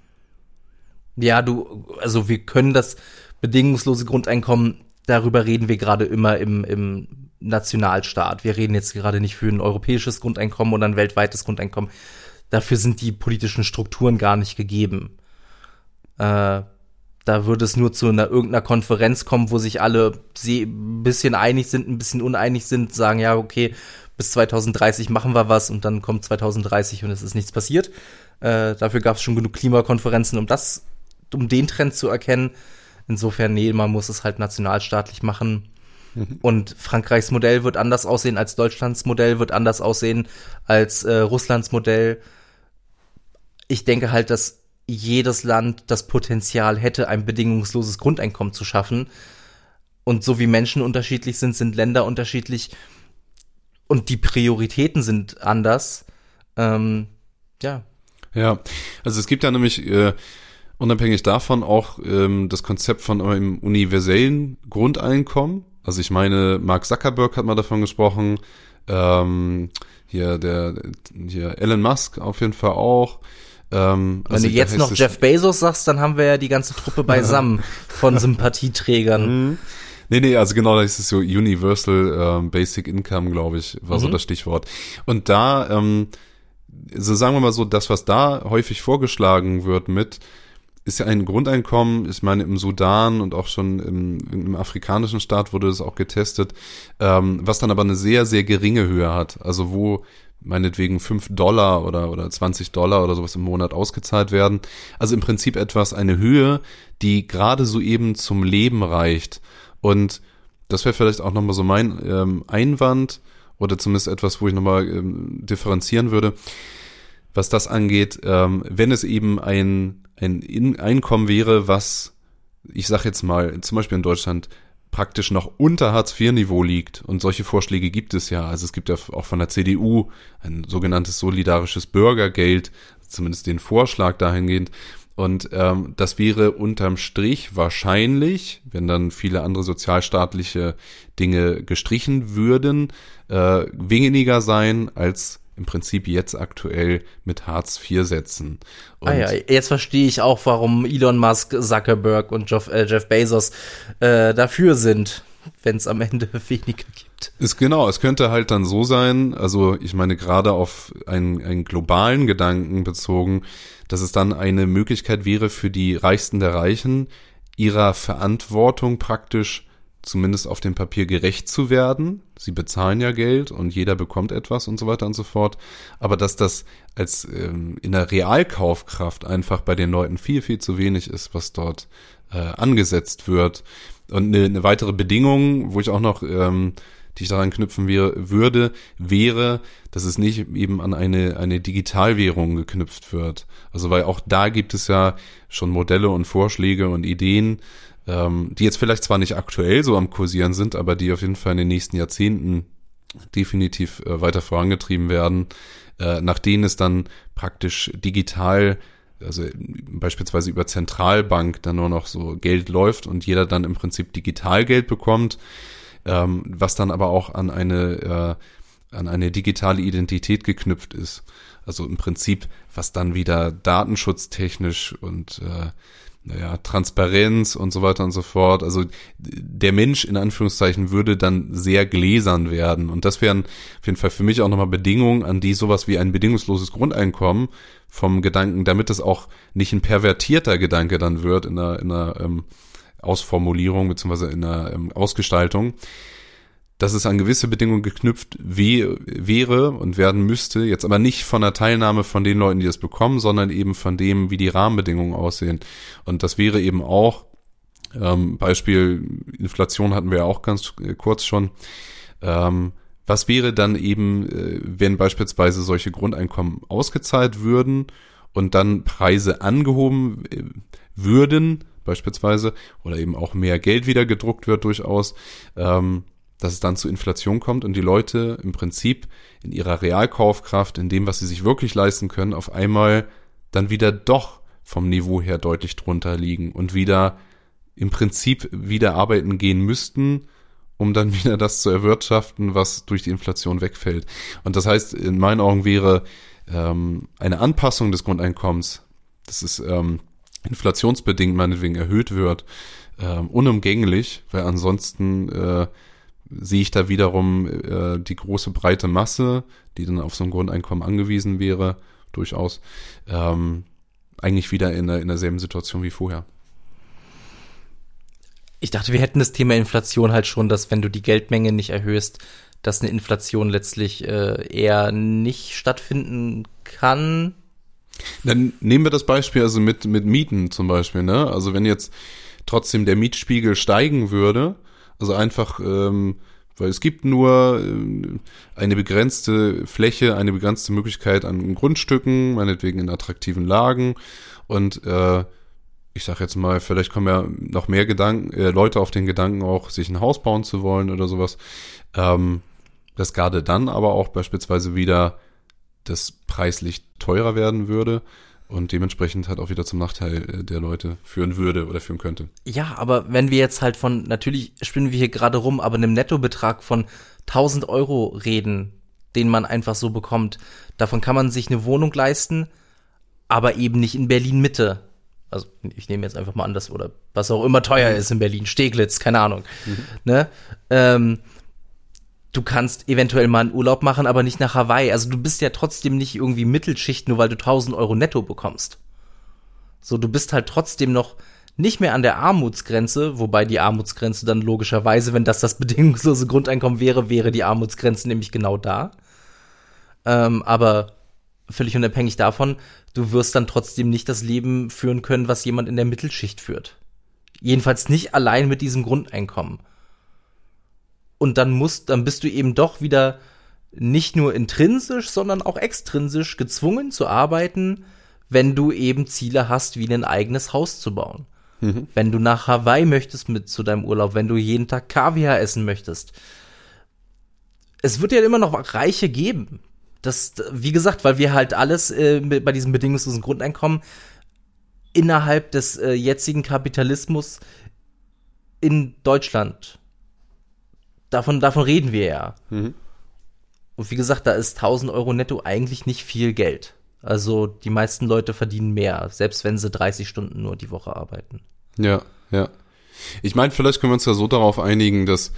Ja, du, also wir können das bedingungslose Grundeinkommen, darüber reden wir gerade immer im, im Nationalstaat. Wir reden jetzt gerade nicht für ein europäisches Grundeinkommen oder ein weltweites Grundeinkommen. Dafür sind die politischen Strukturen gar nicht gegeben. Äh, da würde es nur zu einer irgendeiner Konferenz kommen, wo sich alle ein bisschen einig sind, ein bisschen uneinig sind, sagen, ja, okay, bis 2030 machen wir was und dann kommt 2030 und es ist nichts passiert. Äh, dafür gab es schon genug Klimakonferenzen, um das, um den Trend zu erkennen. Insofern, nee, man muss es halt nationalstaatlich machen. Mhm. Und Frankreichs Modell wird anders aussehen als Deutschlands Modell, wird anders aussehen als äh, Russlands Modell. Ich denke halt, dass jedes Land das Potenzial hätte, ein bedingungsloses Grundeinkommen zu schaffen. Und so wie Menschen unterschiedlich sind, sind Länder unterschiedlich. und die Prioritäten sind anders. Ähm, ja. Ja, also es gibt ja nämlich äh, unabhängig davon auch ähm, das Konzept von einem universellen Grundeinkommen. Also ich meine, Mark Zuckerberg hat mal davon gesprochen, ähm, hier der hier Elon Musk auf jeden Fall auch. Ähm, Wenn also du jetzt noch Jeff Bezos sagst, dann haben wir ja die ganze Truppe beisammen von Sympathieträgern. Mhm. Nee, nee, also genau, das ist so Universal ähm, Basic Income, glaube ich, war mhm. so das Stichwort. Und da, ähm, so sagen wir mal so, das, was da häufig vorgeschlagen wird mit, ist ja ein Grundeinkommen, ich meine im Sudan und auch schon im, im afrikanischen Staat wurde das auch getestet, ähm, was dann aber eine sehr, sehr geringe Höhe hat. Also wo meinetwegen fünf Dollar oder, oder 20 Dollar oder sowas im Monat ausgezahlt werden. Also im Prinzip etwas, eine Höhe, die gerade so eben zum Leben reicht. Und das wäre vielleicht auch nochmal so mein ähm, Einwand oder zumindest etwas, wo ich nochmal ähm, differenzieren würde, was das angeht, ähm, wenn es eben ein ein Einkommen wäre, was, ich sag jetzt mal, zum Beispiel in Deutschland praktisch noch unter Hartz-IV-Niveau liegt. Und solche Vorschläge gibt es ja. Also es gibt ja auch von der CDU ein sogenanntes solidarisches Bürgergeld, zumindest den Vorschlag dahingehend. Und ähm, das wäre unterm Strich wahrscheinlich, wenn dann viele andere sozialstaatliche Dinge gestrichen würden, äh, weniger sein als im Prinzip jetzt aktuell mit Hartz IV setzen. Und ah ja, jetzt verstehe ich auch, warum Elon Musk, Zuckerberg und Jeff, äh, Jeff Bezos äh, dafür sind, wenn es am Ende weniger gibt. Ist genau, es könnte halt dann so sein, also ich meine gerade auf einen, einen globalen Gedanken bezogen, dass es dann eine Möglichkeit wäre für die Reichsten der Reichen, ihrer Verantwortung praktisch zumindest auf dem Papier gerecht zu werden. Sie bezahlen ja Geld und jeder bekommt etwas und so weiter und so fort. Aber dass das als ähm, in der Realkaufkraft einfach bei den Leuten viel, viel zu wenig ist, was dort äh, angesetzt wird. Und eine, eine weitere Bedingung, wo ich auch noch, ähm, die ich daran knüpfen wäre, würde, wäre, dass es nicht eben an eine, eine Digitalwährung geknüpft wird. Also weil auch da gibt es ja schon Modelle und Vorschläge und Ideen, ähm, die jetzt vielleicht zwar nicht aktuell so am Kursieren sind, aber die auf jeden Fall in den nächsten Jahrzehnten definitiv äh, weiter vorangetrieben werden, äh, nach denen es dann praktisch digital, also beispielsweise über Zentralbank dann nur noch so Geld läuft und jeder dann im Prinzip Digitalgeld bekommt, ähm, was dann aber auch an eine äh, an eine digitale Identität geknüpft ist. Also im Prinzip, was dann wieder datenschutztechnisch und äh, naja, Transparenz und so weiter und so fort. Also der Mensch in Anführungszeichen würde dann sehr gläsern werden. Und das wären auf jeden Fall für mich auch nochmal Bedingungen, an die sowas wie ein bedingungsloses Grundeinkommen vom Gedanken, damit es auch nicht ein pervertierter Gedanke dann wird in einer, in einer ähm, Ausformulierung beziehungsweise in einer ähm, Ausgestaltung, dass es an gewisse Bedingungen geknüpft wäre und werden müsste, jetzt aber nicht von der Teilnahme von den Leuten, die es bekommen, sondern eben von dem, wie die Rahmenbedingungen aussehen. Und das wäre eben auch, ähm, Beispiel Inflation hatten wir ja auch ganz kurz schon, ähm, was wäre dann eben, äh, wenn beispielsweise solche Grundeinkommen ausgezahlt würden und dann Preise angehoben äh, würden, beispielsweise, oder eben auch mehr Geld wieder gedruckt wird durchaus, ähm, dass es dann zu Inflation kommt und die Leute im Prinzip in ihrer Realkaufkraft, in dem, was sie sich wirklich leisten können, auf einmal dann wieder doch vom Niveau her deutlich drunter liegen und wieder im Prinzip wieder arbeiten gehen müssten, um dann wieder das zu erwirtschaften, was durch die Inflation wegfällt. Und das heißt, in meinen Augen wäre ähm, eine Anpassung des Grundeinkommens, das ist ähm, inflationsbedingt meinetwegen erhöht wird, ähm, unumgänglich, weil ansonsten äh, sehe ich da wiederum äh, die große breite Masse, die dann auf so ein Grundeinkommen angewiesen wäre, durchaus, ähm, eigentlich wieder in, der, in derselben Situation wie vorher. Ich dachte, wir hätten das Thema Inflation halt schon, dass wenn du die Geldmenge nicht erhöhst, dass eine Inflation letztlich äh, eher nicht stattfinden kann. Dann nehmen wir das Beispiel also mit, mit Mieten zum Beispiel, ne? Also wenn jetzt trotzdem der Mietspiegel steigen würde, also einfach, ähm, weil es gibt nur äh, eine begrenzte Fläche, eine begrenzte Möglichkeit an Grundstücken, meinetwegen in attraktiven Lagen. Und äh, ich sag jetzt mal, vielleicht kommen ja noch mehr Gedanken, äh, Leute auf den Gedanken auch, sich ein Haus bauen zu wollen oder sowas. Ähm, dass gerade dann aber auch beispielsweise wieder das preislich teurer werden würde und dementsprechend halt auch wieder zum Nachteil äh, der Leute führen würde oder führen könnte. Ja, aber wenn wir jetzt halt von, natürlich spinnen wir hier gerade rum, aber einem Nettobetrag von 1000 Euro reden, den man einfach so bekommt, davon kann man sich eine Wohnung leisten, aber eben nicht in Berlin Mitte. Also ich nehme jetzt einfach mal an, dass, oder was auch immer teuer ist in Berlin, Steglitz, keine Ahnung. Mhm. Ne? Ähm, du kannst eventuell mal einen Urlaub machen, aber nicht nach Hawaii. Also du bist ja trotzdem nicht irgendwie Mittelschicht, nur weil du 1000 Euro netto bekommst. So, du bist halt trotzdem noch nicht mehr an der Armutsgrenze, wobei die Armutsgrenze dann logischerweise, wenn das das bedingungslose Grundeinkommen wäre, wäre die Armutsgrenze nämlich genau da. Ähm, aber völlig unabhängig davon, du wirst dann trotzdem nicht das Leben führen können, was jemand in der Mittelschicht führt. Jedenfalls nicht allein mit diesem Grundeinkommen. Und dann musst, dann bist du eben doch wieder nicht nur intrinsisch, sondern auch extrinsisch gezwungen zu arbeiten, wenn du eben Ziele hast, wie ein eigenes Haus zu bauen. Mhm. Wenn du nach Hawaii möchtest mit zu deinem Urlaub, wenn du jeden Tag Kaviar essen möchtest. Es wird ja immer noch Reiche geben. Das, wie gesagt, weil wir halt alles äh, bei diesem bedingungslosen Grundeinkommen innerhalb des äh, jetzigen Kapitalismus in Deutschland davon, davon reden wir ja. Mhm. Und wie gesagt, da ist 1000 Euro netto eigentlich nicht viel Geld. Also die meisten Leute verdienen mehr, selbst wenn sie 30 Stunden nur die Woche arbeiten. Ja, ja. Ich meine, vielleicht können wir uns ja so darauf einigen, dass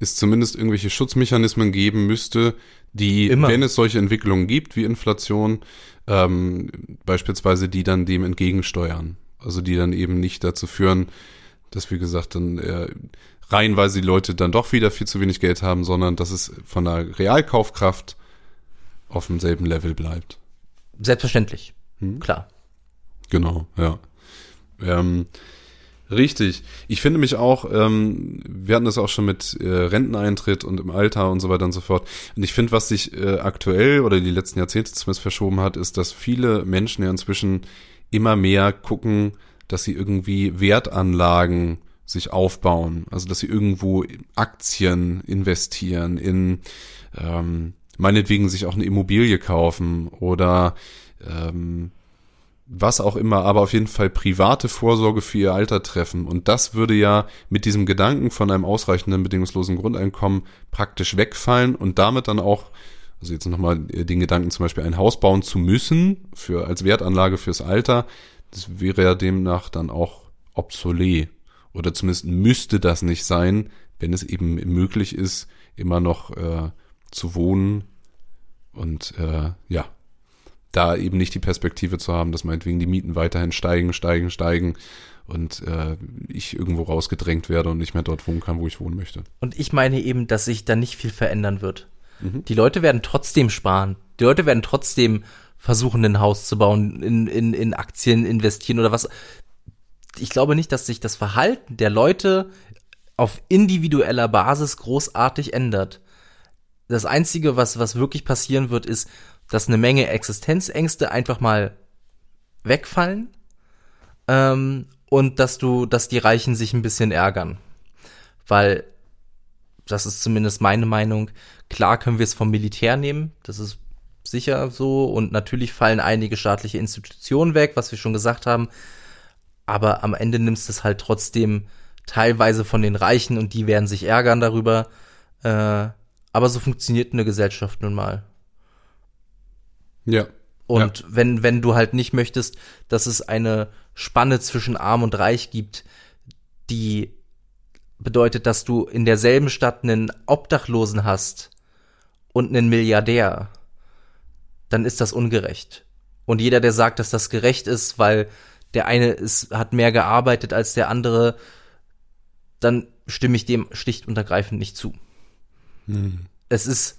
es zumindest irgendwelche Schutzmechanismen geben müsste, die, Immer. wenn es solche Entwicklungen gibt wie Inflation, ähm, beispielsweise die dann dem entgegensteuern. Also die dann eben nicht dazu führen, dass, wie gesagt, dann äh, reihenweise die Leute dann doch wieder viel zu wenig Geld haben, sondern dass es von der Realkaufkraft auf demselben Level bleibt. Selbstverständlich, hm? klar. Genau, ja. Ähm, richtig. Ich finde mich auch, ähm, wir hatten das auch schon mit äh, Renteneintritt und im Alter und so weiter und so fort. Und ich finde, was sich äh, aktuell oder die letzten Jahrzehnte zumindest verschoben hat, ist, dass viele Menschen ja inzwischen immer mehr gucken, dass sie irgendwie Wertanlagen sich aufbauen. Also dass sie irgendwo Aktien investieren, in ähm, meinetwegen sich auch eine Immobilie kaufen oder ähm, was auch immer, aber auf jeden Fall private Vorsorge für ihr Alter treffen. Und das würde ja mit diesem Gedanken von einem ausreichenden bedingungslosen Grundeinkommen praktisch wegfallen und damit dann auch, also jetzt nochmal den Gedanken zum Beispiel ein Haus bauen zu müssen, für, als Wertanlage fürs Alter, das wäre ja demnach dann auch obsolet. Oder zumindest müsste das nicht sein, wenn es eben möglich ist, immer noch äh, zu wohnen und äh, ja, da eben nicht die Perspektive zu haben, dass meinetwegen die Mieten weiterhin steigen, steigen, steigen und äh, ich irgendwo rausgedrängt werde und nicht mehr dort wohnen kann, wo ich wohnen möchte. Und ich meine eben, dass sich da nicht viel verändern wird. Mhm. Die Leute werden trotzdem sparen. Die Leute werden trotzdem versuchen, ein Haus zu bauen, in, in, in Aktien investieren oder was ich glaube nicht, dass sich das Verhalten der Leute auf individueller Basis großartig ändert. Das Einzige, was, was wirklich passieren wird, ist, dass eine Menge Existenzängste einfach mal wegfallen ähm, und dass du, dass die Reichen sich ein bisschen ärgern. Weil, das ist zumindest meine Meinung, klar können wir es vom Militär nehmen, das ist sicher so und natürlich fallen einige staatliche Institutionen weg, was wir schon gesagt haben aber am Ende nimmst du es halt trotzdem teilweise von den Reichen und die werden sich ärgern darüber. Äh, aber so funktioniert eine Gesellschaft nun mal. Ja. Und ja. wenn, wenn du halt nicht möchtest, dass es eine Spanne zwischen Arm und Reich gibt, die bedeutet, dass du in derselben Stadt einen Obdachlosen hast und einen Milliardär, dann ist das ungerecht. Und jeder, der sagt, dass das gerecht ist, weil der eine ist, hat mehr gearbeitet als der andere, dann stimme ich dem schlicht und ergreifend nicht zu. Hm. Es ist,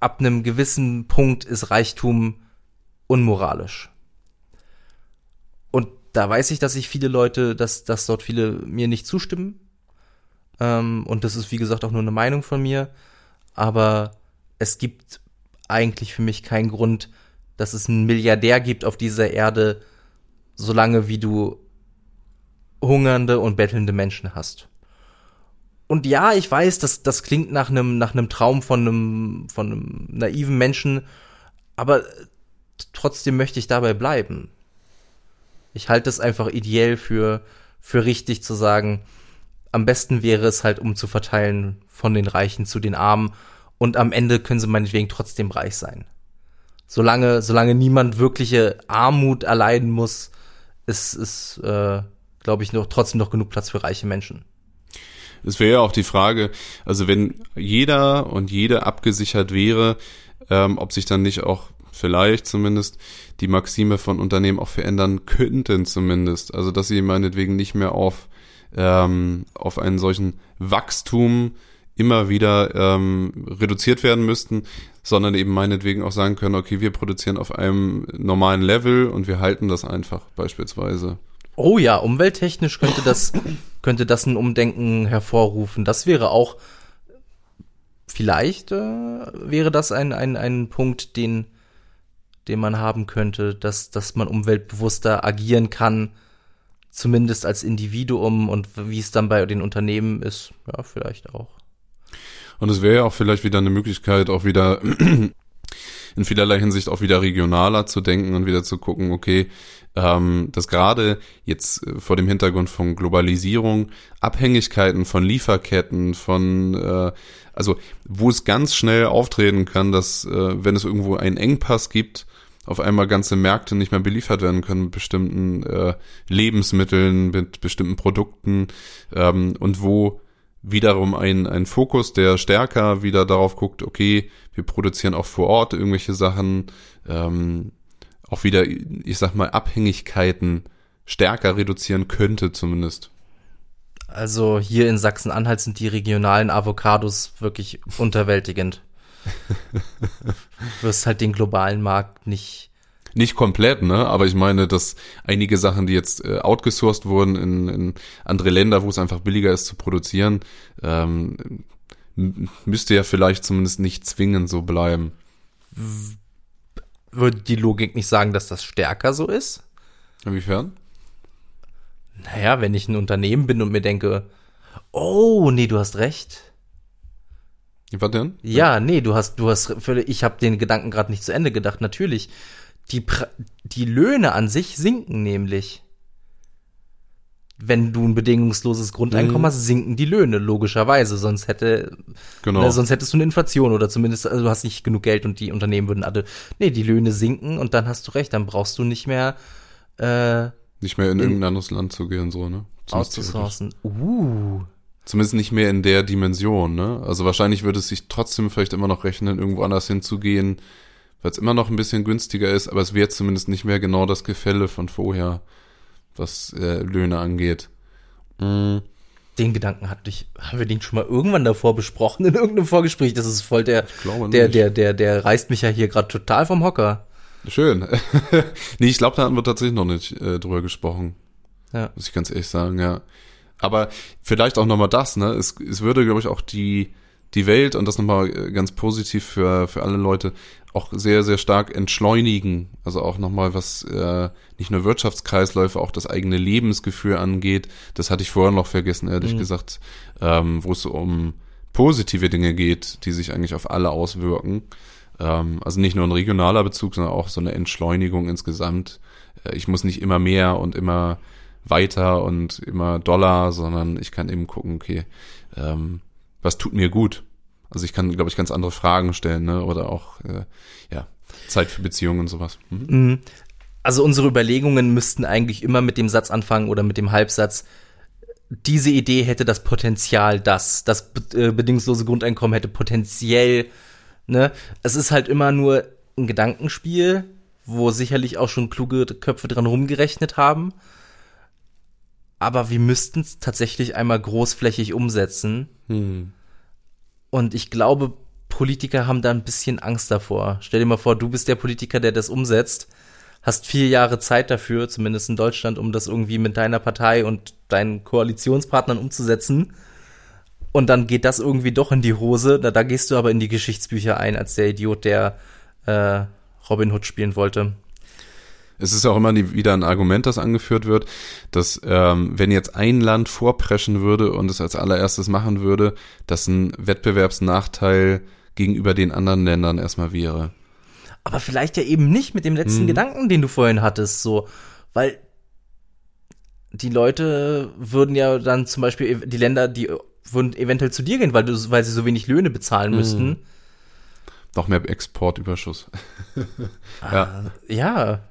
ab einem gewissen Punkt ist Reichtum unmoralisch. Und da weiß ich, dass sich viele Leute, dass, dass dort viele mir nicht zustimmen. Ähm, und das ist, wie gesagt, auch nur eine Meinung von mir. Aber es gibt eigentlich für mich keinen Grund, dass es einen Milliardär gibt auf dieser Erde, solange wie du hungernde und bettelnde Menschen hast. und ja, ich weiß, das, das klingt nach einem, nach einem Traum von einem, von einem naiven Menschen, aber trotzdem möchte ich dabei bleiben. Ich halte es einfach ideell für, für richtig zu sagen, am besten wäre es halt, um zu verteilen von den Reichen zu den Armen und am Ende können sie meinetwegen trotzdem reich sein. Solange, solange niemand wirkliche Armut erleiden muss, ist, ist äh, glaube ich, noch trotzdem noch genug Platz für reiche Menschen. Es wäre ja auch die Frage, also wenn jeder und jede abgesichert wäre, ähm, ob sich dann nicht auch vielleicht zumindest die Maxime von Unternehmen auch verändern könnten zumindest. Also dass sie meinetwegen nicht mehr auf, ähm, auf einen solchen Wachstum immer wieder ähm, reduziert werden müssten, sondern eben meinetwegen auch sagen können, okay, wir produzieren auf einem normalen Level und wir halten das einfach beispielsweise. Oh ja, umwelttechnisch könnte das, könnte das ein Umdenken hervorrufen. Das wäre auch, vielleicht äh, wäre das ein, ein, ein Punkt, den, den man haben könnte, dass, dass man umweltbewusster agieren kann, zumindest als Individuum und wie es dann bei den Unternehmen ist, ja, vielleicht auch. Und es wäre ja auch vielleicht wieder eine Möglichkeit, auch wieder in vielerlei Hinsicht auch wieder regionaler zu denken und wieder zu gucken, okay, ähm, dass gerade jetzt äh, vor dem Hintergrund von Globalisierung Abhängigkeiten von Lieferketten, von äh, also wo es ganz schnell auftreten kann, dass äh, wenn es irgendwo einen Engpass gibt, auf einmal ganze Märkte nicht mehr beliefert werden können mit bestimmten äh, Lebensmitteln, mit bestimmten Produkten ähm, und wo wiederum ein, ein Fokus, der stärker wieder darauf guckt, okay, wir produzieren auch vor Ort irgendwelche Sachen, ähm, auch wieder, ich sag mal, Abhängigkeiten stärker reduzieren könnte zumindest. Also hier in Sachsen-Anhalt sind die regionalen Avocados wirklich unterwältigend. wirst halt den globalen Markt nicht. Nicht komplett, ne? Aber ich meine, dass einige Sachen, die jetzt äh, outgesourced wurden in, in andere Länder, wo es einfach billiger ist zu produzieren, ähm, müsste ja vielleicht zumindest nicht zwingend so bleiben. Würde die Logik nicht sagen, dass das stärker so ist? Inwiefern? Naja, wenn ich ein Unternehmen bin und mir denke, oh, nee, du hast recht was denn? Ja, nee, du hast, du hast, ich habe den Gedanken gerade nicht zu Ende gedacht. Natürlich, die, die Löhne an sich sinken nämlich. Wenn du ein bedingungsloses Grundeinkommen mhm. hast, sinken die Löhne, logischerweise. Sonst hätte, genau. Ne, sonst hättest du eine Inflation oder zumindest, also du hast nicht genug Geld und die Unternehmen würden alle, nee, die Löhne sinken und dann hast du recht, dann brauchst du nicht mehr, äh, Nicht mehr in, in irgendein anderes Land zu gehen, so, ne? Auszusourcen. Uh. Zumindest nicht mehr in der Dimension, ne? Also wahrscheinlich würde es sich trotzdem vielleicht immer noch rechnen, irgendwo anders hinzugehen, weil es immer noch ein bisschen günstiger ist, aber es wäre zumindest nicht mehr genau das Gefälle von vorher, was äh, Löhne angeht. Mhm. Den Gedanken hatte ich, haben wir den schon mal irgendwann davor besprochen in irgendeinem Vorgespräch? Das ist voll der, der, der, der, der reißt mich ja hier gerade total vom Hocker. Schön. nee, ich glaube, da hatten wir tatsächlich noch nicht äh, drüber gesprochen. Ja. Muss ich ganz ehrlich sagen, ja. Aber vielleicht auch nochmal das, ne? Es, es würde, glaube ich, auch die, die Welt und das nochmal äh, ganz positiv für, für alle Leute auch sehr, sehr stark entschleunigen. Also auch nochmal, was äh, nicht nur Wirtschaftskreisläufe, auch das eigene Lebensgefühl angeht. Das hatte ich vorher noch vergessen, ehrlich mhm. gesagt, ähm, wo es um positive Dinge geht, die sich eigentlich auf alle auswirken. Ähm, also nicht nur ein regionaler Bezug, sondern auch so eine Entschleunigung insgesamt. Äh, ich muss nicht immer mehr und immer weiter und immer Dollar, sondern ich kann eben gucken, okay, ähm, was tut mir gut? Also ich kann, glaube ich, ganz andere Fragen stellen, ne? Oder auch, äh, ja, Zeit für Beziehungen und sowas. Mhm. mhm. Also unsere Überlegungen müssten eigentlich immer mit dem Satz anfangen oder mit dem Halbsatz, diese Idee hätte das Potenzial, dass das äh, bedingungslose Grundeinkommen hätte potenziell, ne? Es ist halt immer nur ein Gedankenspiel, wo sicherlich auch schon kluge Köpfe dran rumgerechnet haben aber wir müssten es tatsächlich einmal großflächig umsetzen. Hm. Und ich glaube, Politiker haben da ein bisschen Angst davor. Stell dir mal vor, du bist der Politiker, der das umsetzt, hast vier Jahre Zeit dafür, zumindest in Deutschland, um das irgendwie mit deiner Partei und deinen Koalitionspartnern umzusetzen. Und dann geht das irgendwie doch in die Hose. Da, da gehst du aber in die Geschichtsbücher ein als der Idiot, der äh, Robin Hood spielen wollte. Es ist auch immer wieder ein Argument, das angeführt wird, dass ähm, wenn jetzt ein Land vorpreschen würde und es als allererstes machen würde, dass ein Wettbewerbsnachteil gegenüber den anderen Ländern erstmal wäre. Aber vielleicht ja eben nicht mit dem letzten hm. Gedanken, den du vorhin hattest, so, weil die Leute würden ja dann zum Beispiel die Länder, die würden eventuell zu dir gehen, weil, du, weil sie so wenig Löhne bezahlen mhm. müssten. Noch mehr Exportüberschuss. ja. Ah, ja.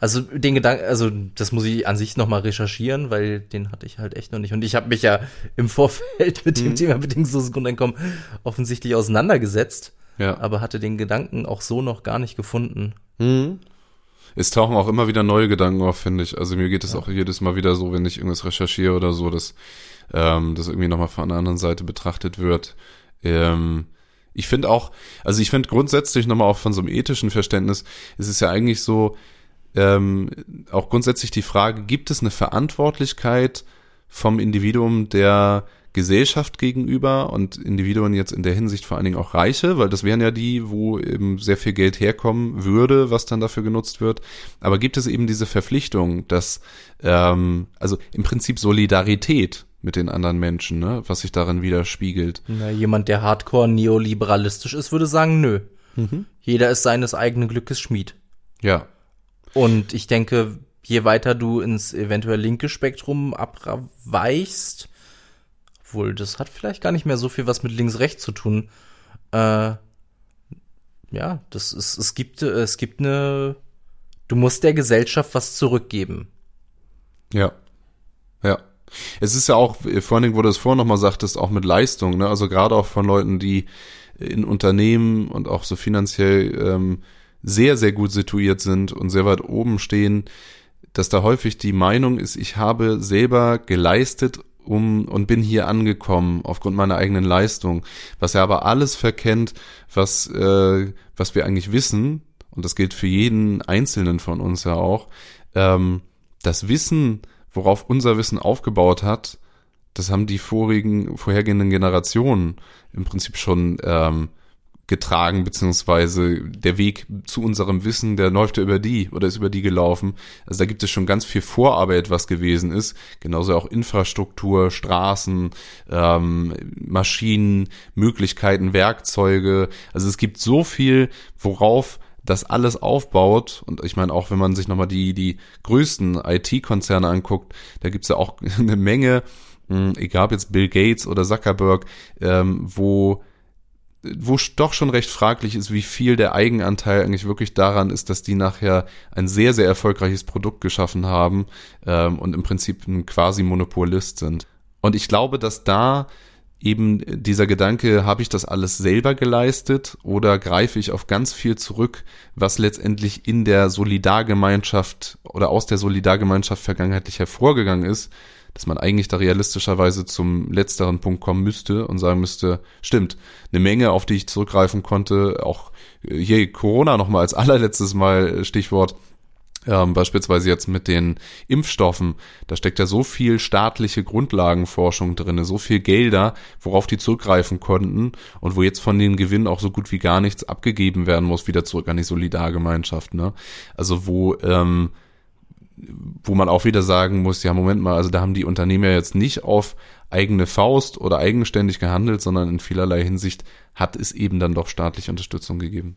Also den Gedanken, also das muss ich an sich nochmal recherchieren, weil den hatte ich halt echt noch nicht. Und ich habe mich ja im Vorfeld mit dem mhm. Thema bedingungsloses Grundeinkommen offensichtlich auseinandergesetzt. Ja. Aber hatte den Gedanken auch so noch gar nicht gefunden. Mhm. Es tauchen auch immer wieder neue Gedanken auf, finde ich. Also mir geht es ja. auch jedes Mal wieder so, wenn ich irgendwas recherchiere oder so, dass ähm, das irgendwie nochmal von einer anderen Seite betrachtet wird. Ähm, ich finde auch, also ich finde grundsätzlich nochmal auch von so einem ethischen Verständnis, ist es ja eigentlich so, ähm, auch grundsätzlich die Frage, gibt es eine Verantwortlichkeit vom Individuum der Gesellschaft gegenüber und Individuen jetzt in der Hinsicht vor allen Dingen auch Reiche, weil das wären ja die, wo eben sehr viel Geld herkommen würde, was dann dafür genutzt wird. Aber gibt es eben diese Verpflichtung, dass ähm, also im Prinzip Solidarität mit den anderen Menschen, ne? was sich darin widerspiegelt. Na, jemand, der hardcore neoliberalistisch ist, würde sagen, nö. Mhm. Jeder ist seines eigenen Glückes Schmied. Ja. Und ich denke, je weiter du ins eventuell linke Spektrum abweichst, obwohl das hat vielleicht gar nicht mehr so viel was mit links-rechts zu tun. Äh, ja, das ist, es gibt, es gibt eine, du musst der Gesellschaft was zurückgeben. Ja. Ja. Es ist ja auch, vor Dingen, wo du es vorhin nochmal sagtest, auch mit Leistung, ne? Also gerade auch von Leuten, die in Unternehmen und auch so finanziell ähm, sehr, sehr gut situiert sind und sehr weit oben stehen, dass da häufig die Meinung ist, ich habe selber geleistet um und bin hier angekommen aufgrund meiner eigenen Leistung, was ja aber alles verkennt, was äh, was wir eigentlich wissen und das gilt für jeden einzelnen von uns ja auch. Ähm, das Wissen worauf unser Wissen aufgebaut hat, das haben die vorigen, vorhergehenden Generationen im Prinzip schon ähm, getragen, beziehungsweise der Weg zu unserem Wissen, der läuft ja über die oder ist über die gelaufen. Also da gibt es schon ganz viel Vorarbeit, was gewesen ist. Genauso auch Infrastruktur, Straßen, ähm, Maschinen, Möglichkeiten, Werkzeuge. Also es gibt so viel, worauf das alles aufbaut, und ich meine auch, wenn man sich nochmal die, die größten IT-Konzerne anguckt, da gibt's ja auch eine Menge, hm, egal ob jetzt Bill Gates oder Zuckerberg, ähm, wo wo doch schon recht fraglich ist, wie viel der Eigenanteil eigentlich wirklich daran ist, dass die nachher ein sehr, sehr erfolgreiches Produkt geschaffen haben ähm, und im Prinzip ein quasi Monopolist sind. Und ich glaube, dass da eben dieser Gedanke, habe ich das alles selber geleistet oder greife ich auf ganz viel zurück, was letztendlich in der Solidargemeinschaft oder aus der Solidargemeinschaft vergangenheitlich hervorgegangen ist, dass man eigentlich da realistischerweise zum letzteren Punkt kommen müsste und sagen müsste, stimmt, eine Menge, auf die ich zurückgreifen konnte, auch hier Corona nochmal als allerletztes Mal Stichwort, ähm, beispielsweise jetzt mit den Impfstoffen, da steckt ja so viel staatliche Grundlagenforschung drinne, so viel Gelder, worauf die zurückgreifen konnten und wo jetzt von den Gewinnen auch so gut wie gar nichts abgegeben werden muss, wieder zurück an die Solidargemeinschaft. Ne? Also wo ähm, wo man auch wieder sagen muss, ja, Moment mal, also da haben die Unternehmen ja jetzt nicht auf eigene Faust oder eigenständig gehandelt, sondern in vielerlei Hinsicht hat es eben dann doch staatliche Unterstützung gegeben.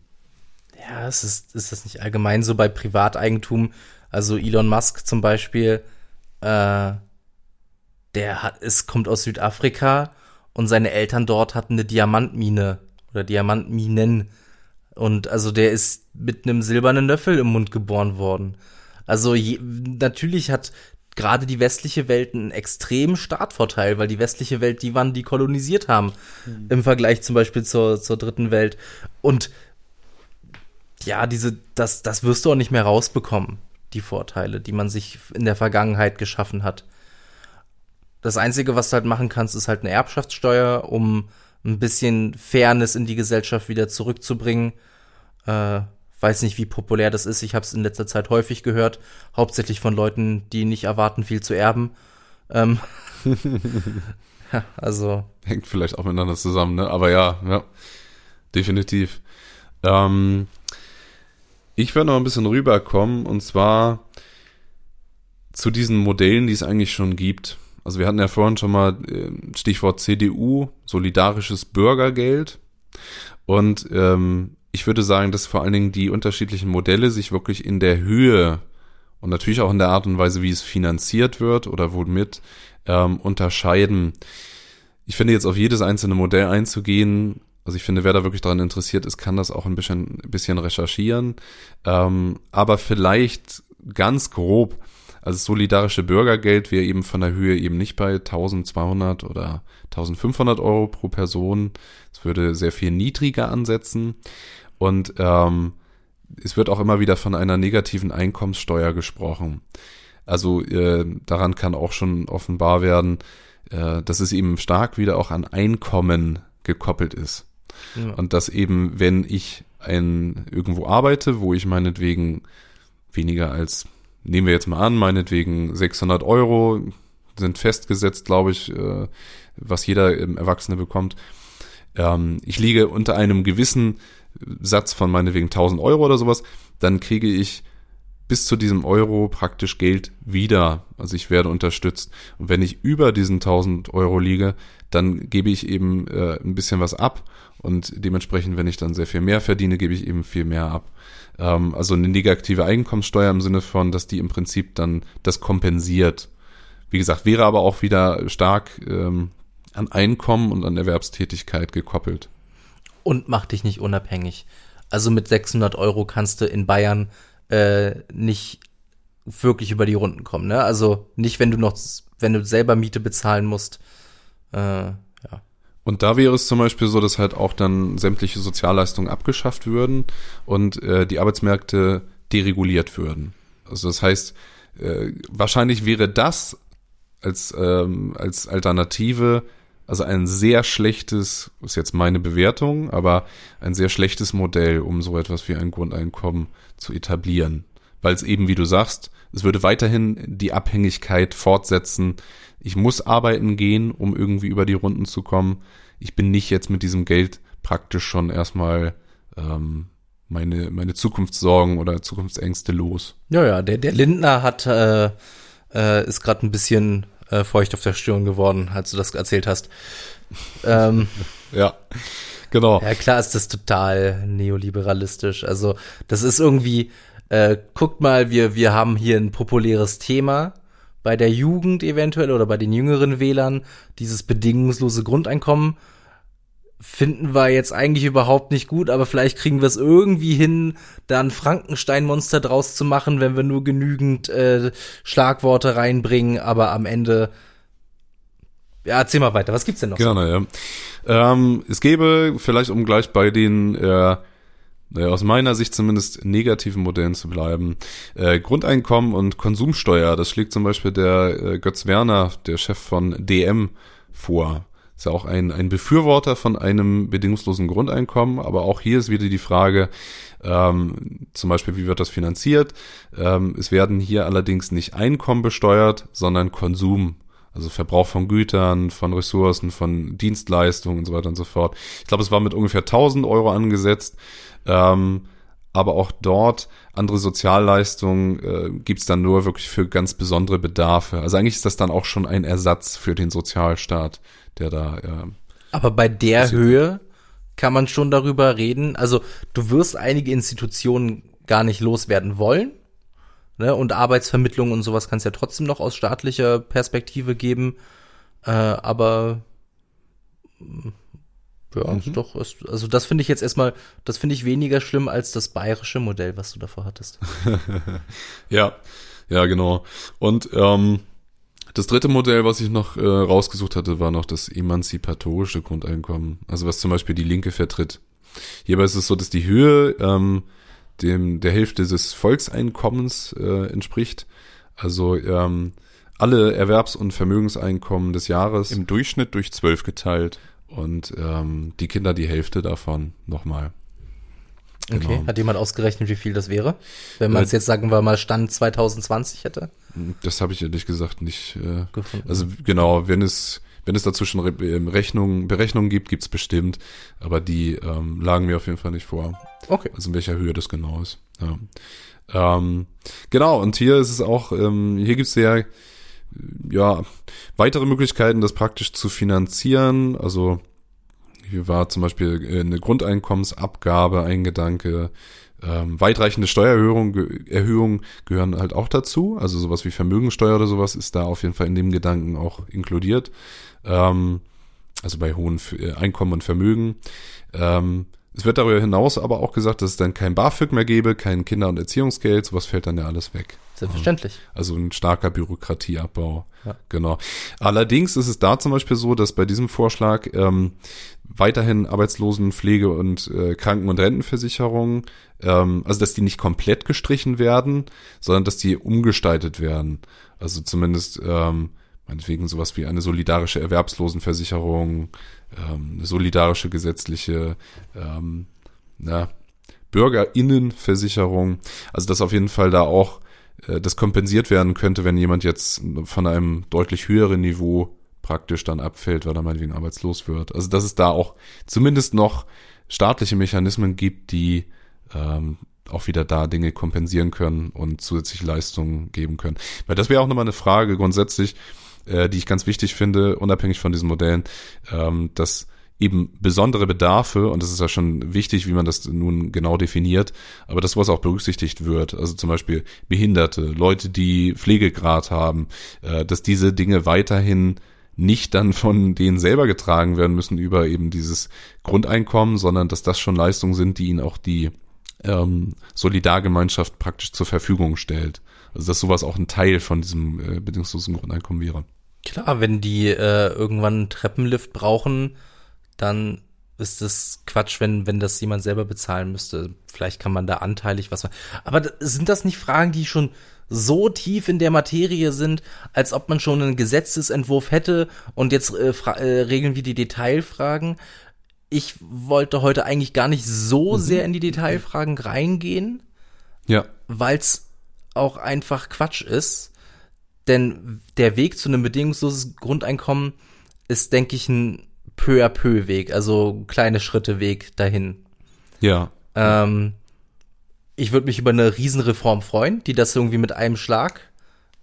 Ja, ist, es, ist das nicht allgemein so bei Privateigentum? Also Elon Musk zum Beispiel, äh, der hat, es kommt aus Südafrika und seine Eltern dort hatten eine Diamantmine oder Diamantminen. Und also der ist mit einem silbernen Löffel im Mund geboren worden. Also je, natürlich hat gerade die westliche Welt einen extremen Startvorteil, weil die westliche Welt die waren, die kolonisiert haben, mhm. im Vergleich zum Beispiel zur, zur dritten Welt. Und ja, diese, das, das wirst du auch nicht mehr rausbekommen, die Vorteile, die man sich in der Vergangenheit geschaffen hat. Das Einzige, was du halt machen kannst, ist halt eine Erbschaftssteuer, um ein bisschen Fairness in die Gesellschaft wieder zurückzubringen. Äh, weiß nicht, wie populär das ist. Ich habe es in letzter Zeit häufig gehört, hauptsächlich von Leuten, die nicht erwarten, viel zu erben. Ähm, ja, also hängt vielleicht auch miteinander zusammen, ne? Aber ja, ja, definitiv. Ähm, Ich werde noch ein bisschen rüberkommen und zwar zu diesen Modellen, die es eigentlich schon gibt. Also wir hatten ja vorhin schon mal äh, Stichwort CDU, solidarisches Bürgergeld. Und ähm, ich würde sagen, dass vor allen Dingen die unterschiedlichen Modelle sich wirklich in der Höhe und natürlich auch in der Art und Weise, wie es finanziert wird oder womit ähm, unterscheiden. Ich finde jetzt auf jedes einzelne Modell einzugehen, also ich finde, wer da wirklich daran interessiert ist, kann das auch ein bisschen, bisschen recherchieren. Ähm, aber vielleicht ganz grob, also solidarische Bürgergeld wäre eben von der Höhe eben nicht bei 1200 oder 1500 Euro pro Person. Es würde sehr viel niedriger ansetzen. Und ähm, es wird auch immer wieder von einer negativen Einkommenssteuer gesprochen. Also äh, daran kann auch schon offenbar werden, äh, dass es eben stark wieder auch an Einkommen gekoppelt ist. Ja. Und dass eben, wenn ich ein, irgendwo arbeite, wo ich meinetwegen weniger als, nehmen wir jetzt mal an, meinetwegen 600 Euro sind festgesetzt, glaube ich, äh, was jeder Erwachsene bekommt. Ähm, ich liege unter einem gewissen Satz von meinetwegen 1000 Euro oder sowas, dann kriege ich bis zu diesem Euro praktisch Geld wieder. Also ich werde unterstützt. Und wenn ich über diesen 1000 Euro liege, dann gebe ich eben äh, ein bisschen was ab und dementsprechend, wenn ich dann sehr viel mehr verdiene, gebe ich eben viel mehr ab. Ähm, also eine negative Einkommenssteuer im Sinne von, dass die im Prinzip dann das kompensiert. Wie gesagt, wäre aber auch wieder stark ähm, an Einkommen und an Erwerbstätigkeit gekoppelt. Und macht dich nicht unabhängig. Also mit 600 Euro kannst du in Bayern äh, nicht wirklich über die Runden kommen. Ne? Also nicht, wenn du noch, wenn du selber Miete bezahlen musst. Äh, und da wäre es zum Beispiel so, dass halt auch dann sämtliche Sozialleistungen abgeschafft würden und äh, die Arbeitsmärkte dereguliert würden. Also das heißt, äh, wahrscheinlich wäre das als, ähm, als Alternative also ein sehr schlechtes, ist jetzt meine Bewertung, aber ein sehr schlechtes Modell, um so etwas wie ein Grundeinkommen zu etablieren. Weil es eben, wie du sagst, es würde weiterhin die Abhängigkeit fortsetzen. Ich muss arbeiten gehen, um irgendwie über die Runden zu kommen. Ich bin nicht jetzt mit diesem Geld praktisch schon erstmal ähm, meine, meine Zukunftssorgen oder Zukunftsängste los. Ja, ja, der, der Lindner hat, äh, äh, ist gerade ein bisschen äh, feucht auf der Stirn geworden, als du das erzählt hast. ähm, ja, genau. Ja, klar ist das total neoliberalistisch. Also, das ist irgendwie, äh, guckt mal, wir, wir haben hier ein populäres Thema bei der Jugend eventuell oder bei den jüngeren Wählern, dieses bedingungslose Grundeinkommen finden wir jetzt eigentlich überhaupt nicht gut, aber vielleicht kriegen wir es irgendwie hin, da ein Frankenstein-Monster draus zu machen, wenn wir nur genügend äh, Schlagworte reinbringen, aber am Ende ja, erzähl mal weiter. Was gibt's denn noch? Gerne, so? ja. Ähm, es gäbe vielleicht, um gleich bei den äh, naja, aus meiner Sicht zumindest negativen Modellen zu bleiben. Äh, Grundeinkommen und Konsumsteuer, das schlägt zum Beispiel der äh, Götz Werner, der Chef von DM, vor. Ist ja auch ein, ein Befürworter von einem bedingungslosen Grundeinkommen, aber auch hier ist wieder die Frage, ähm, zum Beispiel, wie wird das finanziert? Ähm, es werden hier allerdings nicht Einkommen besteuert, sondern Konsum. Also Verbrauch von Gütern, von Ressourcen, von Dienstleistungen und so weiter und so fort. Ich glaube, es war mit ungefähr 1000 Euro angesetzt. Ähm, aber auch dort andere Sozialleistungen äh, gibt dann nur wirklich für ganz besondere Bedarfe. Also eigentlich ist das dann auch schon ein Ersatz für den Sozialstaat, der da. Äh, aber bei der Höhe kann man schon darüber reden. Also du wirst einige Institutionen gar nicht loswerden wollen. Ne? Und Arbeitsvermittlung und sowas kann es ja trotzdem noch aus staatlicher Perspektive geben. Äh, aber ja, mhm. doch, also das finde ich jetzt erstmal, das finde ich weniger schlimm als das bayerische Modell, was du davor hattest. ja, ja, genau. Und ähm, das dritte Modell, was ich noch äh, rausgesucht hatte, war noch das emanzipatorische Grundeinkommen. Also was zum Beispiel die Linke vertritt. Hierbei ist es so, dass die Höhe ähm, dem der Hälfte des Volkseinkommens äh, entspricht. Also ähm, alle Erwerbs- und Vermögenseinkommen des Jahres. Im Durchschnitt durch zwölf geteilt. Und ähm, die Kinder die Hälfte davon nochmal. Genau. Okay, hat jemand ausgerechnet, wie viel das wäre? Wenn man es äh, jetzt, sagen wir mal, Stand 2020 hätte? Das habe ich ehrlich gesagt nicht äh, gefunden. Also genau, wenn es wenn es dazu schon Re ähm, Rechnungen, Berechnungen gibt, gibt's bestimmt, aber die ähm, lagen mir auf jeden Fall nicht vor. Okay. Also in welcher Höhe das genau ist. Ja. Ähm, genau, und hier ist es auch, ähm, hier gibt's ja ja weitere Möglichkeiten, das praktisch zu finanzieren. Also hier war zum Beispiel äh, eine Grundeinkommensabgabe ein Gedanke. Ähm, weitreichende Steuererhöhungen Erhöhungen gehören halt auch dazu. Also sowas wie Vermögensteuer oder sowas ist da auf jeden Fall in dem Gedanken auch inkludiert. Ähm, also bei hohen äh, Einkommen und Vermögen. Ähm, es wird darüber hinaus aber auch gesagt, dass es dann kein BAföG mehr gäbe, kein Kinder- und Erziehungsgeld, sowas fällt dann ja alles weg. Selbstverständlich. Also ein starker Bürokratieabbau. Ja. Genau. Allerdings ist es da zum Beispiel so, dass bei diesem Vorschlag ähm, weiterhin Arbeitslosen, Pflege und äh, Kranken- und Rentenversicherung, ähm, also dass die nicht komplett gestrichen werden, sondern dass die umgestaltet werden. Also zumindest ähm, meinetwegen sowas wie eine solidarische Erwerbslosenversicherung, ähm, eine solidarische gesetzliche ähm, na, Bürgerinnenversicherung. Also dass auf jeden Fall da auch das kompensiert werden könnte, wenn jemand jetzt von einem deutlich höheren Niveau praktisch dann abfällt, weil er meinetwegen arbeitslos wird. Also dass es da auch zumindest noch staatliche Mechanismen gibt, die ähm, auch wieder da Dinge kompensieren können und zusätzliche Leistungen geben können. Weil das wäre auch nochmal eine Frage grundsätzlich, äh, die ich ganz wichtig finde, unabhängig von diesen Modellen, ähm, dass eben besondere Bedarfe, und das ist ja schon wichtig, wie man das nun genau definiert, aber das, was auch berücksichtigt wird, also zum Beispiel Behinderte, Leute, die Pflegegrad haben, äh, dass diese Dinge weiterhin nicht dann von denen selber getragen werden müssen über eben dieses Grundeinkommen, sondern dass das schon Leistungen sind, die ihnen auch die ähm, Solidargemeinschaft praktisch zur Verfügung stellt. Also dass sowas auch ein Teil von diesem äh, bedingungslosen Grundeinkommen wäre. Klar, wenn die äh, irgendwann einen Treppenlift brauchen, dann ist das Quatsch, wenn, wenn das jemand selber bezahlen müsste. Vielleicht kann man da anteilig was. Aber sind das nicht Fragen, die schon so tief in der Materie sind, als ob man schon einen Gesetzesentwurf hätte und jetzt äh, äh, regeln wir die Detailfragen? Ich wollte heute eigentlich gar nicht so mhm. sehr in die Detailfragen reingehen. Ja. Weil es auch einfach Quatsch ist. Denn der Weg zu einem bedingungslosen Grundeinkommen ist, denke ich, ein peu à peu Weg, also kleine Schritte Weg dahin. Ja. Ähm, ich würde mich über eine Riesenreform freuen, die das irgendwie mit einem Schlag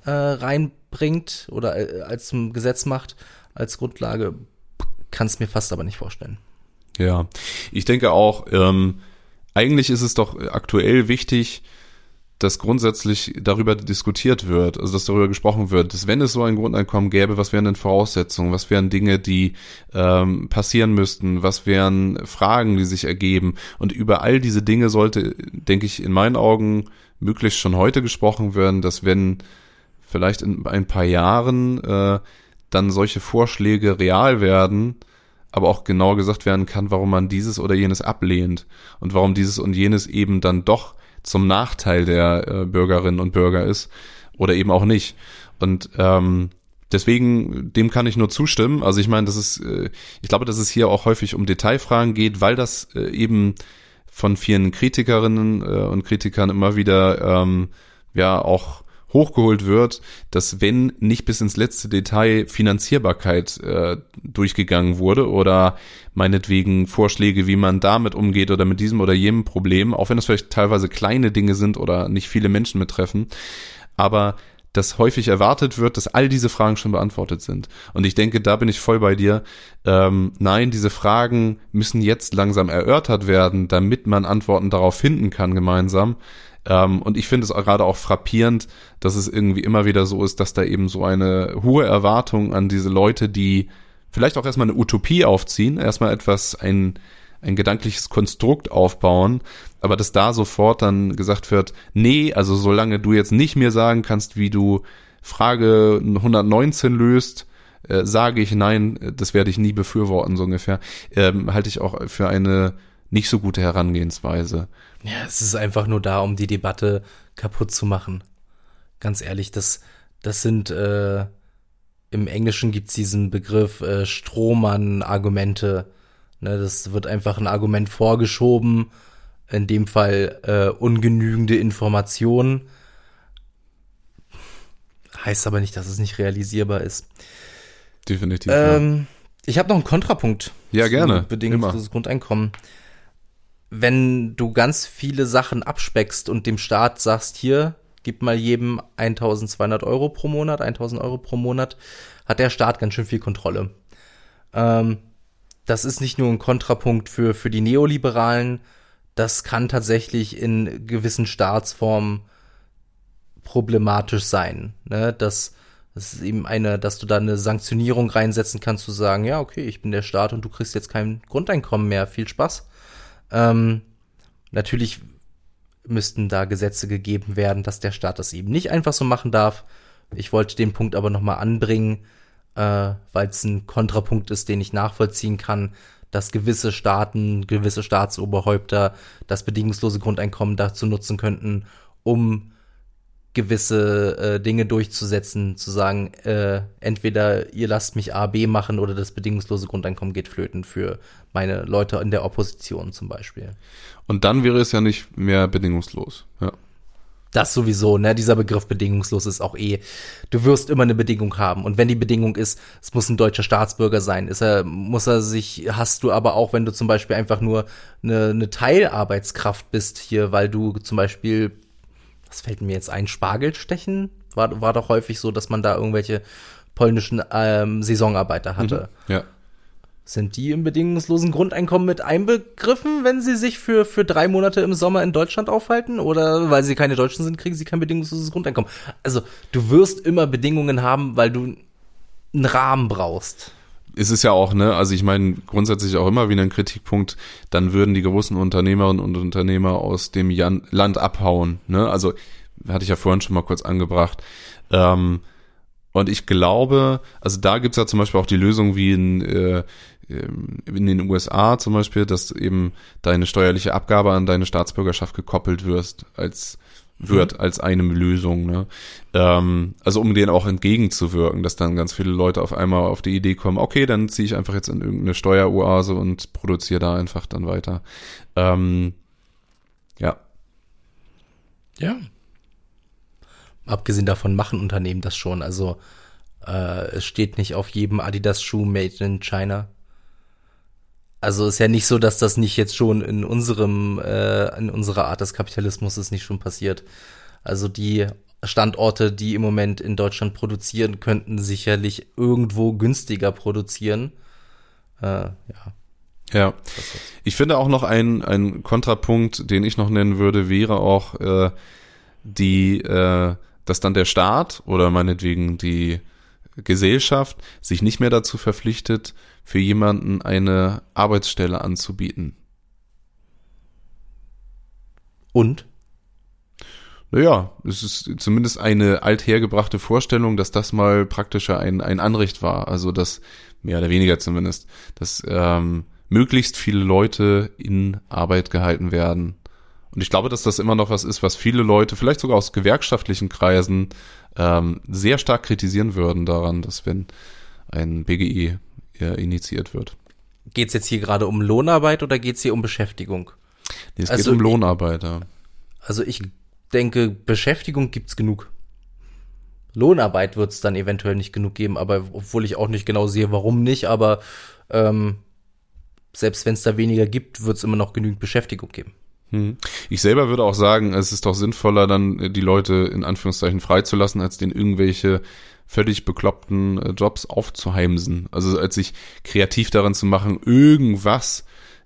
äh, reinbringt oder äh, als zum Gesetz macht, als Grundlage. Kann es mir fast aber nicht vorstellen. Ja, ich denke auch, ähm, eigentlich ist es doch aktuell wichtig, dass grundsätzlich darüber diskutiert wird, also dass darüber gesprochen wird, dass wenn es so ein Grundeinkommen gäbe, was wären denn Voraussetzungen, was wären Dinge, die ähm, passieren müssten, was wären Fragen, die sich ergeben. Und über all diese Dinge sollte, denke ich, in meinen Augen möglichst schon heute gesprochen werden, dass wenn vielleicht in ein paar Jahren äh, dann solche Vorschläge real werden, aber auch genau gesagt werden kann, warum man dieses oder jenes ablehnt und warum dieses und jenes eben dann doch zum Nachteil der äh, Bürgerinnen und Bürger ist oder eben auch nicht. Und ähm, deswegen, dem kann ich nur zustimmen. Also ich meine, das ist, äh, ich glaube, dass es hier auch häufig um Detailfragen geht, weil das äh, eben von vielen Kritikerinnen äh, und Kritikern immer wieder ähm, ja auch hochgeholt wird, dass wenn nicht bis ins letzte Detail Finanzierbarkeit äh, durchgegangen wurde oder meinetwegen Vorschläge, wie man damit umgeht oder mit diesem oder jenem Problem, auch wenn das vielleicht teilweise kleine Dinge sind oder nicht viele Menschen betreffen, aber dass häufig erwartet wird, dass all diese Fragen schon beantwortet sind. Und ich denke, da bin ich voll bei dir. Ähm, nein, diese Fragen müssen jetzt langsam erörtert werden, damit man Antworten darauf finden kann gemeinsam. Ähm, und ich finde es gerade auch frappierend, dass es irgendwie immer wieder so ist, dass da eben so eine hohe Erwartung an diese Leute, die vielleicht auch erstmal eine Utopie aufziehen, erstmal etwas, ein, ein gedankliches Konstrukt aufbauen, aber dass da sofort dann gesagt wird, nee, also solange du jetzt nicht mir sagen kannst, wie du Frage 119 löst, äh, sage ich nein, das werde ich nie befürworten, so ungefähr, ähm, halte ich auch für eine nicht so gute Herangehensweise. Ja, es ist einfach nur da, um die Debatte kaputt zu machen. Ganz ehrlich, das, das sind, äh, im Englischen gibt's diesen Begriff äh, Strohmann-Argumente. Ne, das wird einfach ein Argument vorgeschoben, in dem Fall äh, ungenügende Informationen. Heißt aber nicht, dass es nicht realisierbar ist. Definitiv. Ähm, ja. Ich habe noch einen Kontrapunkt. Ja, gerne. Bedingungsloses Grundeinkommen. Wenn du ganz viele Sachen abspeckst und dem Staat sagst, hier, gib mal jedem 1200 Euro pro Monat, 1000 Euro pro Monat, hat der Staat ganz schön viel Kontrolle. Ähm, das ist nicht nur ein Kontrapunkt für, für die Neoliberalen, das kann tatsächlich in gewissen Staatsformen problematisch sein. Ne? Das, das ist eben eine, dass du da eine Sanktionierung reinsetzen kannst, zu sagen, ja, okay, ich bin der Staat und du kriegst jetzt kein Grundeinkommen mehr. Viel Spaß. Ähm, natürlich müssten da Gesetze gegeben werden, dass der Staat das eben nicht einfach so machen darf. Ich wollte den Punkt aber nochmal anbringen, äh, weil es ein Kontrapunkt ist, den ich nachvollziehen kann, dass gewisse Staaten, gewisse Staatsoberhäupter das bedingungslose Grundeinkommen dazu nutzen könnten, um gewisse äh, Dinge durchzusetzen, zu sagen, äh, entweder ihr lasst mich A, B machen oder das bedingungslose Grundeinkommen geht flöten für meine Leute in der Opposition zum Beispiel. Und dann wäre es ja nicht mehr bedingungslos, ja. Das sowieso, ne? Dieser Begriff bedingungslos ist auch eh. Du wirst immer eine Bedingung haben. Und wenn die Bedingung ist, es muss ein deutscher Staatsbürger sein, ist er, muss er sich, hast du aber auch, wenn du zum Beispiel einfach nur eine, eine Teilarbeitskraft bist hier, weil du zum Beispiel, was fällt mir jetzt ein, Spargel stechen? War, war doch häufig so, dass man da irgendwelche polnischen ähm, Saisonarbeiter hatte. Mhm, ja. Sind die im bedingungslosen Grundeinkommen mit einbegriffen, wenn sie sich für, für drei Monate im Sommer in Deutschland aufhalten? Oder weil sie keine Deutschen sind, kriegen sie kein bedingungsloses Grundeinkommen? Also, du wirst immer Bedingungen haben, weil du einen Rahmen brauchst. Es ist ja auch, ne, also ich meine, grundsätzlich auch immer wieder ein Kritikpunkt, dann würden die großen Unternehmerinnen und Unternehmer aus dem Jan Land abhauen, ne? Also, hatte ich ja vorhin schon mal kurz angebracht. Ähm, und ich glaube, also da gibt's ja zum Beispiel auch die Lösung wie in, äh, in den USA zum Beispiel, dass eben deine steuerliche Abgabe an deine Staatsbürgerschaft gekoppelt wirst, als wird als eine Lösung. Ne? Ähm, also um denen auch entgegenzuwirken, dass dann ganz viele Leute auf einmal auf die Idee kommen, okay, dann ziehe ich einfach jetzt in irgendeine Steueroase und produziere da einfach dann weiter. Ähm, ja. Ja. Abgesehen davon machen Unternehmen das schon. Also äh, es steht nicht auf jedem Adidas-Schuh Made in China. Also ist ja nicht so, dass das nicht jetzt schon in unserem, äh, in unserer Art des Kapitalismus ist nicht schon passiert. Also die Standorte, die im Moment in Deutschland produzieren, könnten sicherlich irgendwo günstiger produzieren. Äh, ja. Ja. Ich finde auch noch ein, ein Kontrapunkt, den ich noch nennen würde, wäre auch äh, die, äh, dass dann der Staat oder meinetwegen die Gesellschaft sich nicht mehr dazu verpflichtet, für jemanden eine Arbeitsstelle anzubieten. Und? Naja, es ist zumindest eine althergebrachte Vorstellung, dass das mal praktischer ein, ein Anrecht war. Also dass, mehr oder weniger zumindest, dass ähm, möglichst viele Leute in Arbeit gehalten werden. Und ich glaube, dass das immer noch was ist, was viele Leute, vielleicht sogar aus gewerkschaftlichen Kreisen, ähm, sehr stark kritisieren würden daran, dass wenn ein BGI äh, initiiert wird. Geht es jetzt hier gerade um Lohnarbeit oder geht es hier um Beschäftigung? Nee, es also geht um Lohnarbeit, ja. Also ich denke, Beschäftigung gibt's genug. Lohnarbeit wird es dann eventuell nicht genug geben, aber obwohl ich auch nicht genau sehe, warum nicht, aber ähm, selbst wenn es da weniger gibt, wird es immer noch genügend Beschäftigung geben. Hm. Ich selber würde auch sagen, es ist doch sinnvoller, dann die Leute in Anführungszeichen freizulassen, als denen irgendwelche völlig bekloppten äh, Jobs aufzuheimsen. Also als sich kreativ daran zu machen, irgendwas,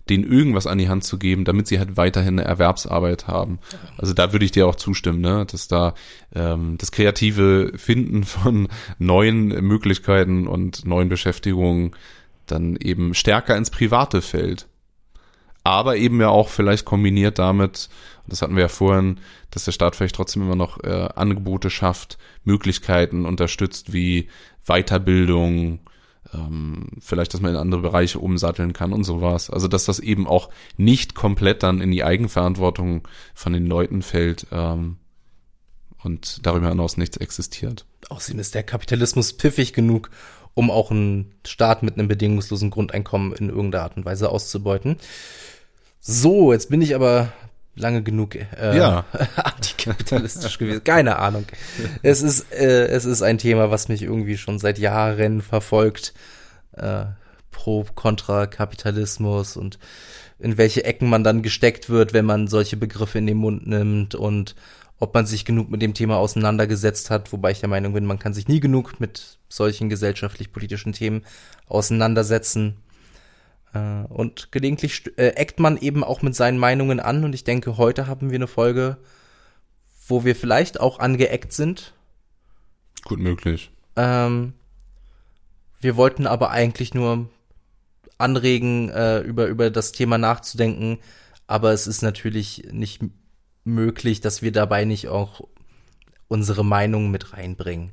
denen irgendwas an die Hand zu geben, damit sie halt weiterhin eine Erwerbsarbeit haben. Also da würde ich dir auch zustimmen, ne? dass da ähm, das kreative Finden von neuen Möglichkeiten und neuen Beschäftigungen dann eben stärker ins Private fällt. Aber eben ja auch vielleicht kombiniert damit, das hatten wir ja vorhin, dass der Staat vielleicht trotzdem immer noch äh, Angebote schafft, Möglichkeiten unterstützt wie Weiterbildung, ähm, vielleicht, dass man in andere Bereiche umsatteln kann und sowas. Also dass das eben auch nicht komplett dann in die Eigenverantwortung von den Leuten fällt ähm, und darüber hinaus nichts existiert. Außerdem ist der Kapitalismus piffig genug, um auch einen Staat mit einem bedingungslosen Grundeinkommen in irgendeiner Art und Weise auszubeuten. So, jetzt bin ich aber lange genug äh, ja. antikapitalistisch gewesen. Keine Ahnung. Es ist, äh, es ist ein Thema, was mich irgendwie schon seit Jahren verfolgt. Äh, pro, kontra Kapitalismus und in welche Ecken man dann gesteckt wird, wenn man solche Begriffe in den Mund nimmt und ob man sich genug mit dem Thema auseinandergesetzt hat, wobei ich der Meinung bin, man kann sich nie genug mit solchen gesellschaftlich-politischen Themen auseinandersetzen. Äh, und gelegentlich äh, eckt man eben auch mit seinen Meinungen an und ich denke, heute haben wir eine Folge, wo wir vielleicht auch angeeckt sind. Gut möglich. Ähm, wir wollten aber eigentlich nur anregen, äh, über, über das Thema nachzudenken, aber es ist natürlich nicht möglich, dass wir dabei nicht auch unsere Meinung mit reinbringen.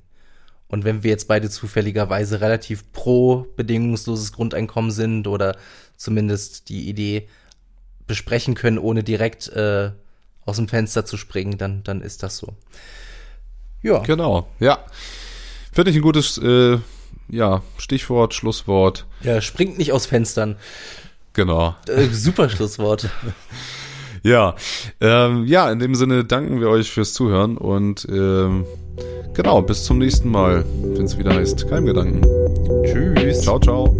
Und wenn wir jetzt beide zufälligerweise relativ pro bedingungsloses Grundeinkommen sind oder zumindest die Idee besprechen können, ohne direkt äh, aus dem Fenster zu springen, dann, dann ist das so. Ja. Genau, ja. Finde ich ein gutes äh, ja, Stichwort, Schlusswort. Ja, springt nicht aus Fenstern. Genau. Äh, super Schlusswort. ja, ähm, ja, in dem Sinne danken wir euch fürs Zuhören und ähm, genau, bis zum nächsten Mal, wenn es wieder heißt Keimgedanken. Tschüss. Ciao, ciao.